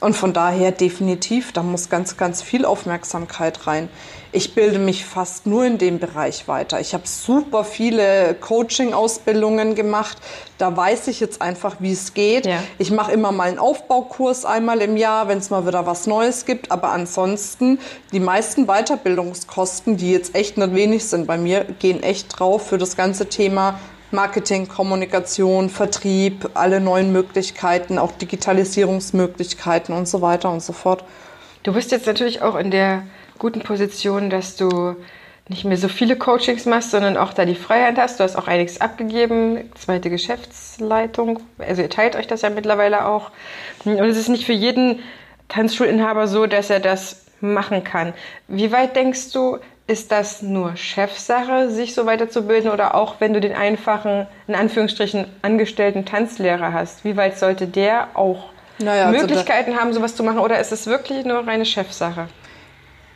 Speaker 2: Und von daher definitiv, da muss ganz, ganz viel Aufmerksamkeit rein. Ich bilde mich fast nur in dem Bereich weiter. Ich habe super viele Coaching-Ausbildungen gemacht. Da weiß ich jetzt einfach, wie es geht. Ja. Ich mache immer mal einen Aufbaukurs einmal im Jahr, wenn es mal wieder was Neues gibt. Aber ansonsten, die meisten Weiterbildungskosten, die jetzt echt nicht wenig sind bei mir, gehen echt drauf für das ganze Thema Marketing, Kommunikation, Vertrieb, alle neuen Möglichkeiten, auch Digitalisierungsmöglichkeiten und so weiter und so fort.
Speaker 1: Du bist jetzt natürlich auch in der guten Position, dass du nicht mehr so viele Coachings machst, sondern auch da die Freiheit hast. Du hast auch einiges abgegeben, zweite Geschäftsleitung. Also ihr teilt euch das ja mittlerweile auch. Und es ist nicht für jeden Tanzschulinhaber so, dass er das machen kann. Wie weit denkst du, ist das nur Chefsache, sich so weiterzubilden oder auch wenn du den einfachen, in Anführungsstrichen, angestellten Tanzlehrer hast? Wie weit sollte der auch naja, Möglichkeiten also haben, sowas zu machen oder ist es wirklich nur reine Chefsache?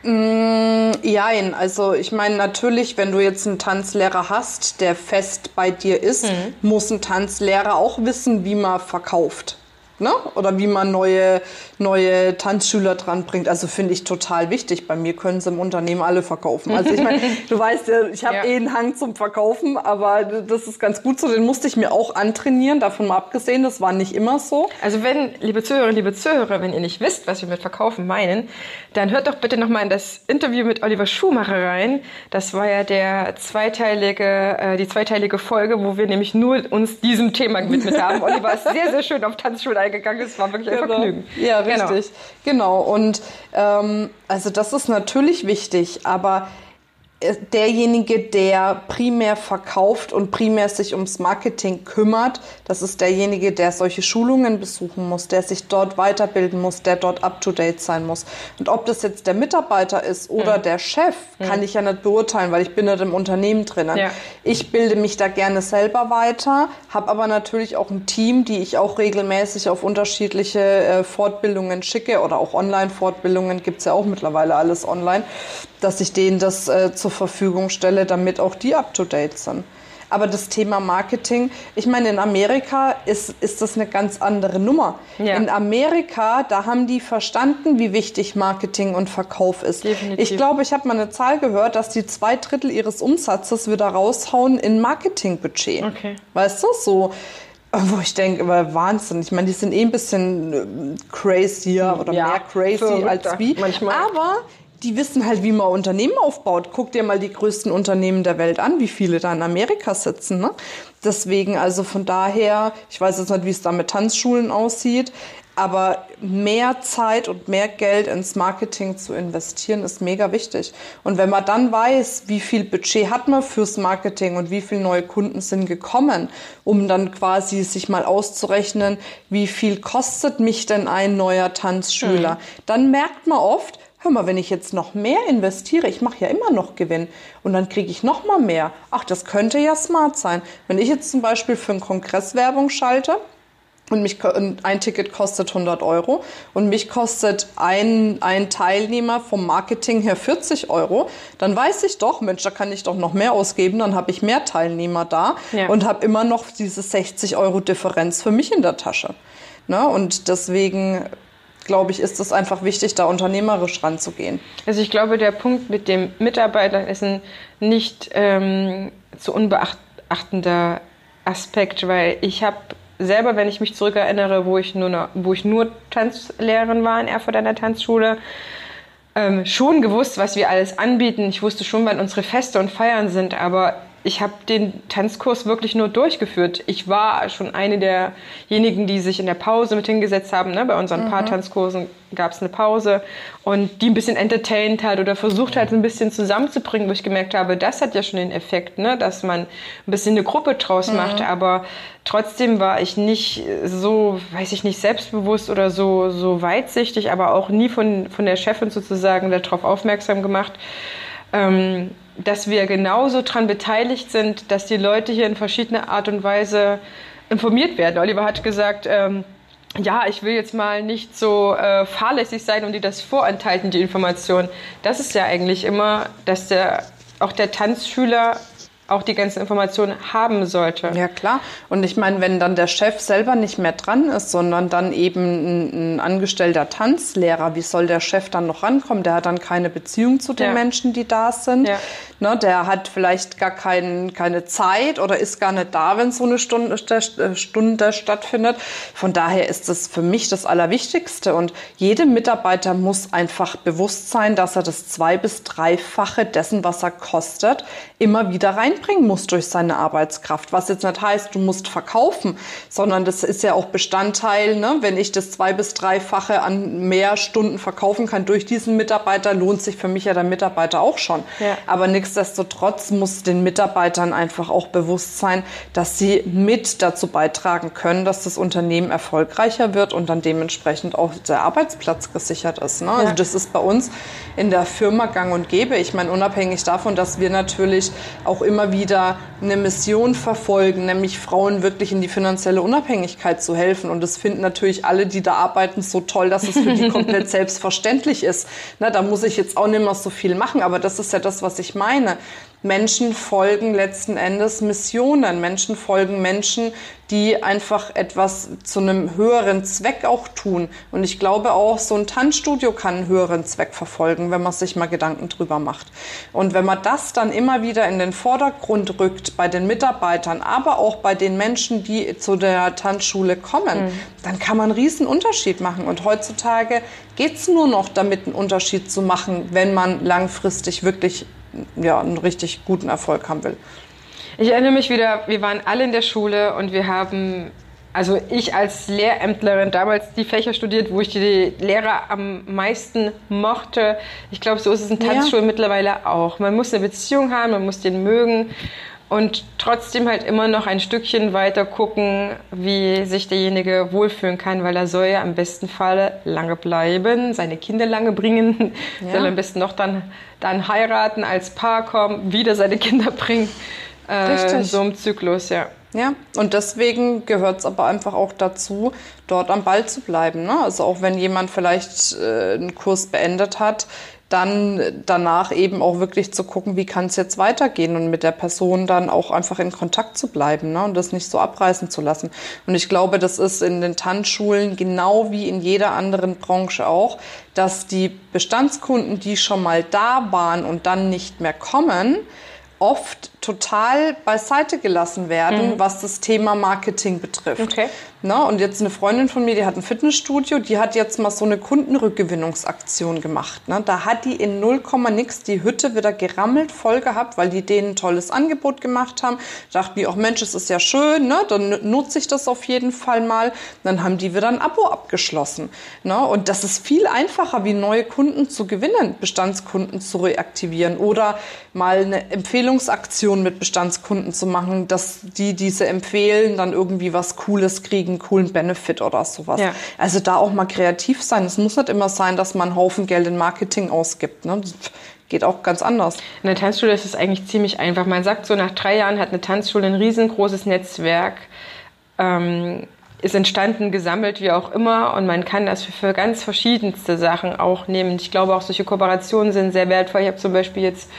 Speaker 2: Mm, jein, also ich meine natürlich, wenn du jetzt einen Tanzlehrer hast, der fest bei dir ist, mhm. muss ein Tanzlehrer auch wissen, wie man verkauft. Ne? Oder wie man neue, neue Tanzschüler dran bringt. Also finde ich total wichtig. Bei mir können sie im Unternehmen alle verkaufen. Also ich meine, du weißt ja, ich habe ja. eh einen Hang zum Verkaufen, aber das ist ganz gut so. Den musste ich mir auch antrainieren, davon mal abgesehen. Das war nicht immer so.
Speaker 1: Also wenn, liebe Zuhörerinnen, liebe Zuhörer, wenn ihr nicht wisst, was wir mit Verkaufen meinen, dann hört doch bitte nochmal in das Interview mit Oliver Schumacher rein. Das war ja der zweiteilige, äh, die zweiteilige Folge, wo wir nämlich nur uns diesem Thema gewidmet haben. Oliver ist sehr, sehr schön auf Tanzschule eingegangen. Es war wirklich ein genau. Vergnügen.
Speaker 2: Ja. Richtig. Genau. genau. Und ähm, also das ist natürlich wichtig, aber derjenige, der primär verkauft und primär sich ums Marketing kümmert, das ist derjenige, der solche Schulungen besuchen muss, der sich dort weiterbilden muss, der dort up-to-date sein muss. Und ob das jetzt der Mitarbeiter ist oder mhm. der Chef, kann mhm. ich ja nicht beurteilen, weil ich bin nicht im Unternehmen drinnen. Ja. Ich bilde mich da gerne selber weiter, habe aber natürlich auch ein Team, die ich auch regelmäßig auf unterschiedliche äh, Fortbildungen schicke oder auch Online-Fortbildungen, gibt's ja auch mittlerweile alles online dass ich denen das äh, zur Verfügung stelle, damit auch die up-to-date sind. Aber das Thema Marketing, ich meine, in Amerika ist, ist das eine ganz andere Nummer. Ja. In Amerika, da haben die verstanden, wie wichtig Marketing und Verkauf ist. Definitiv. Ich glaube, ich habe mal eine Zahl gehört, dass die zwei Drittel ihres Umsatzes wieder raushauen in Marketingbudget. Okay. Weißt du, so wo ich denke, Wahnsinn. Ich meine, die sind eh ein bisschen äh, crazier oder ja, mehr crazy als wie. Manchmal. Aber die wissen halt, wie man Unternehmen aufbaut. Guck dir mal die größten Unternehmen der Welt an, wie viele da in Amerika sitzen. Ne? Deswegen, also von daher, ich weiß jetzt nicht, wie es da mit Tanzschulen aussieht, aber mehr Zeit und mehr Geld ins Marketing zu investieren, ist mega wichtig. Und wenn man dann weiß, wie viel Budget hat man fürs Marketing und wie viele neue Kunden sind gekommen, um dann quasi sich mal auszurechnen, wie viel kostet mich denn ein neuer Tanzschüler, mhm. dann merkt man oft, hör mal, wenn ich jetzt noch mehr investiere, ich mache ja immer noch Gewinn und dann kriege ich noch mal mehr. Ach, das könnte ja smart sein. Wenn ich jetzt zum Beispiel für einen Kongress Werbung schalte, und mich ein Ticket kostet 100 Euro und mich kostet ein, ein Teilnehmer vom Marketing her 40 Euro, dann weiß ich doch, Mensch, da kann ich doch noch mehr ausgeben, dann habe ich mehr Teilnehmer da ja. und habe immer noch diese 60 Euro Differenz für mich in der Tasche. Ne? Und deswegen glaube ich, ist es einfach wichtig, da unternehmerisch ranzugehen.
Speaker 1: Also ich glaube, der Punkt mit dem Mitarbeiter ist ein nicht ähm, zu unbeachtender Aspekt, weil ich habe selber, wenn ich mich zurückerinnere, wo ich nur, wo ich nur Tanzlehrerin war in Erfurt an der Tanzschule, ähm, schon gewusst, was wir alles anbieten. Ich wusste schon, wann unsere Feste und Feiern sind, aber ich habe den Tanzkurs wirklich nur durchgeführt. Ich war schon eine derjenigen, die sich in der Pause mit hingesetzt haben. Ne? Bei unseren mhm. Paartanzkursen gab es eine Pause und die ein bisschen entertained hat oder versucht hat, ein bisschen zusammenzubringen, wo ich gemerkt habe, das hat ja schon den Effekt, ne? dass man ein bisschen eine Gruppe draus mhm. macht. Aber trotzdem war ich nicht so, weiß ich nicht, selbstbewusst oder so, so weitsichtig, aber auch nie von, von der Chefin sozusagen darauf aufmerksam gemacht. Ähm, dass wir genauso daran beteiligt sind, dass die Leute hier in verschiedener Art und Weise informiert werden. Oliver hat gesagt, ähm, ja, ich will jetzt mal nicht so äh, fahrlässig sein und die das vorenthalten, die Information. Das ist ja eigentlich immer, dass der, auch der Tanzschüler auch die ganzen Informationen haben sollte.
Speaker 2: Ja, klar. Und ich meine, wenn dann der Chef selber nicht mehr dran ist, sondern dann eben ein, ein, angestellter Tanzlehrer, wie soll der Chef dann noch rankommen? Der hat dann keine Beziehung zu den ja. Menschen, die da sind. Ja. Ne, der hat vielleicht gar kein, keine Zeit oder ist gar nicht da, wenn so eine Stunde, äh, Stunde stattfindet. Von daher ist das für mich das Allerwichtigste. Und jedem Mitarbeiter muss einfach bewusst sein, dass er das zwei- bis dreifache dessen, was er kostet, immer wieder reinbringen muss durch seine Arbeitskraft. Was jetzt nicht heißt, du musst verkaufen, sondern das ist ja auch Bestandteil. Ne? Wenn ich das zwei- bis dreifache an mehr Stunden verkaufen kann durch diesen Mitarbeiter, lohnt sich für mich ja der Mitarbeiter auch schon. Ja. Aber nichtsdestotrotz muss den Mitarbeitern einfach auch bewusst sein, dass sie mit dazu beitragen können, dass das Unternehmen erfolgreicher wird und dann dementsprechend auch der Arbeitsplatz gesichert ist. Ne? Also ja. Also das ist bei uns in der Firma gang und gäbe. Ich meine, unabhängig davon, dass wir natürlich auch immer wieder eine Mission verfolgen, nämlich Frauen wirklich in die finanzielle Unabhängigkeit zu helfen. Und das finden natürlich alle, die da arbeiten, so toll, dass es für die komplett selbstverständlich ist. Na, da muss ich jetzt auch nicht mehr so viel machen, aber das ist ja das, was ich meine. Menschen folgen letzten Endes Missionen. Menschen folgen Menschen, die einfach etwas zu einem höheren Zweck auch tun. Und ich glaube auch, so ein Tanzstudio kann einen höheren Zweck verfolgen, wenn man sich mal Gedanken drüber macht. Und wenn man das dann immer wieder in den Vordergrund rückt bei den Mitarbeitern, aber auch bei den Menschen, die zu der Tanzschule kommen, mhm. dann kann man einen riesen Unterschied machen. Und heutzutage geht es nur noch damit, einen Unterschied zu machen, wenn man langfristig wirklich ja, einen richtig guten Erfolg haben will.
Speaker 1: Ich erinnere mich wieder, wir waren alle in der Schule und wir haben, also ich als Lehrämtlerin damals die Fächer studiert, wo ich die Lehrer am meisten mochte. Ich glaube, so ist es in Tanzschulen ja. mittlerweile auch. Man muss eine Beziehung haben, man muss den mögen und trotzdem halt immer noch ein Stückchen weiter gucken, wie sich derjenige wohlfühlen kann, weil er soll ja im besten Fall lange bleiben, seine Kinder lange bringen, ja. soll am besten noch dann, dann heiraten, als Paar kommen, wieder seine Kinder bringen. Äh, so im Zyklus, ja.
Speaker 2: Ja, und deswegen gehört es aber einfach auch dazu, dort am Ball zu bleiben. Ne? Also auch wenn jemand vielleicht äh, einen Kurs beendet hat, dann danach eben auch wirklich zu gucken, wie kann es jetzt weitergehen und mit der Person dann auch einfach in Kontakt zu bleiben ne? und das nicht so abreißen zu lassen. Und ich glaube, das ist in den Tanzschulen genau wie in jeder anderen Branche auch, dass die Bestandskunden, die schon mal da waren und dann nicht mehr kommen, oft total beiseite gelassen werden, mhm. was das Thema Marketing betrifft. Okay. Na, und jetzt eine Freundin von mir, die hat ein Fitnessstudio, die hat jetzt mal so eine Kundenrückgewinnungsaktion gemacht. Ne? Da hat die in 0, nix die Hütte wieder gerammelt voll gehabt, weil die denen ein tolles Angebot gemacht haben. Dachten die auch, Mensch, es ist ja schön, ne? dann nutze ich das auf jeden Fall mal. Dann haben die wieder ein Abo abgeschlossen. Ne? Und das ist viel einfacher, wie neue Kunden zu gewinnen, Bestandskunden zu reaktivieren oder mal eine Empfehlungsaktion mit Bestandskunden zu machen, dass die diese empfehlen, dann irgendwie was Cooles kriegen einen coolen Benefit oder sowas. Ja. Also da auch mal kreativ sein. Es muss nicht immer sein, dass man einen Haufen Geld in Marketing ausgibt. Ne? geht auch ganz anders.
Speaker 1: In der Tanzschule ist es eigentlich ziemlich einfach. Man sagt so, nach drei Jahren hat eine Tanzschule ein riesengroßes Netzwerk. Ähm, ist entstanden, gesammelt, wie auch immer. Und man kann das für, für, ganz verschiedenste Sachen auch nehmen. Ich glaube, auch solche Kooperationen sind sehr wertvoll. Ich habe zum Beispiel jetzt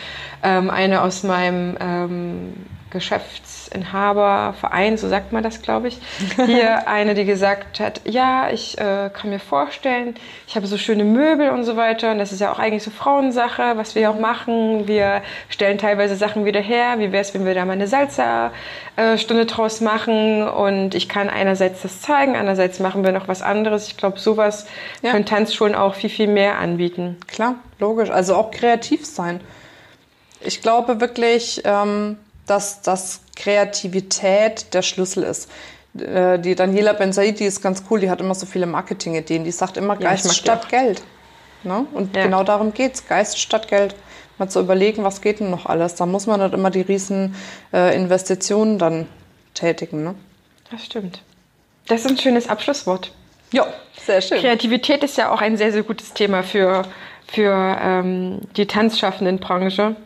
Speaker 1: ähm, eine aus meinem ähm, Geschäftsinhaberverein, so sagt man das, glaube ich. Hier eine, die gesagt hat, ja, ich äh, kann mir vorstellen, ich habe so schöne Möbel und so weiter. Und das ist ja auch eigentlich so Frauensache, was wir auch machen. Wir stellen teilweise Sachen wieder her. Wie wäre es, wenn wir da mal eine Salsa-Stunde äh, draus machen? Und ich kann einerseits das zeigen, andererseits machen wir noch was anderes. Ich glaube, sowas ja. können Tanzschulen auch viel, viel mehr anbieten.
Speaker 2: Klar, logisch. Also auch kreativ sein. Ich glaube wirklich, ähm, dass, dass Kreativität der Schlüssel ist. Äh, die Daniela Benzaid, die ist ganz cool, die hat immer so viele Marketing-Ideen. Die sagt immer Geist ja, statt Geld. Ne? Und ja. genau darum geht es, Geist statt Geld. Mal zu überlegen, was geht denn noch alles. Da muss man nicht immer die riesen äh, Investitionen dann tätigen. Ne?
Speaker 1: Das stimmt. Das ist ein schönes Abschlusswort.
Speaker 2: Ja, sehr schön.
Speaker 1: Kreativität ist ja auch ein sehr, sehr gutes Thema für, für ähm, die Tanzschaffenden-Branche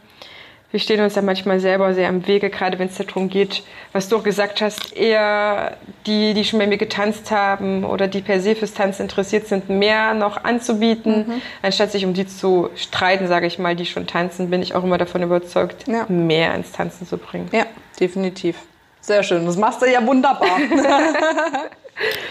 Speaker 1: wir stehen uns da manchmal selber sehr im Wege, gerade wenn es darum geht, was du auch gesagt hast, eher die, die schon bei mir getanzt haben oder die per se fürs Tanzen interessiert sind, mehr noch anzubieten, mhm. anstatt sich um die zu streiten, sage ich mal, die schon tanzen, bin ich auch immer davon überzeugt, ja. mehr ins Tanzen zu bringen.
Speaker 2: Ja, definitiv. Sehr schön. Das machst du ja wunderbar.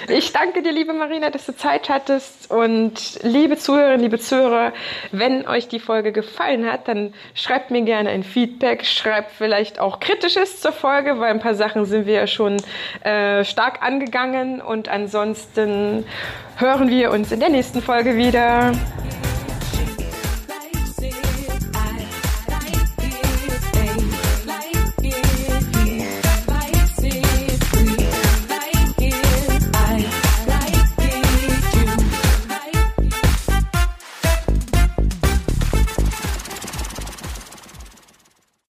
Speaker 1: Ich danke dir, liebe Marina, dass du Zeit hattest. Und liebe Zuhörerinnen, liebe Zuhörer, wenn euch die Folge gefallen hat, dann schreibt mir gerne ein Feedback, schreibt vielleicht auch Kritisches zur Folge, weil ein paar Sachen sind wir ja schon äh, stark angegangen. Und ansonsten hören wir uns in der nächsten Folge wieder.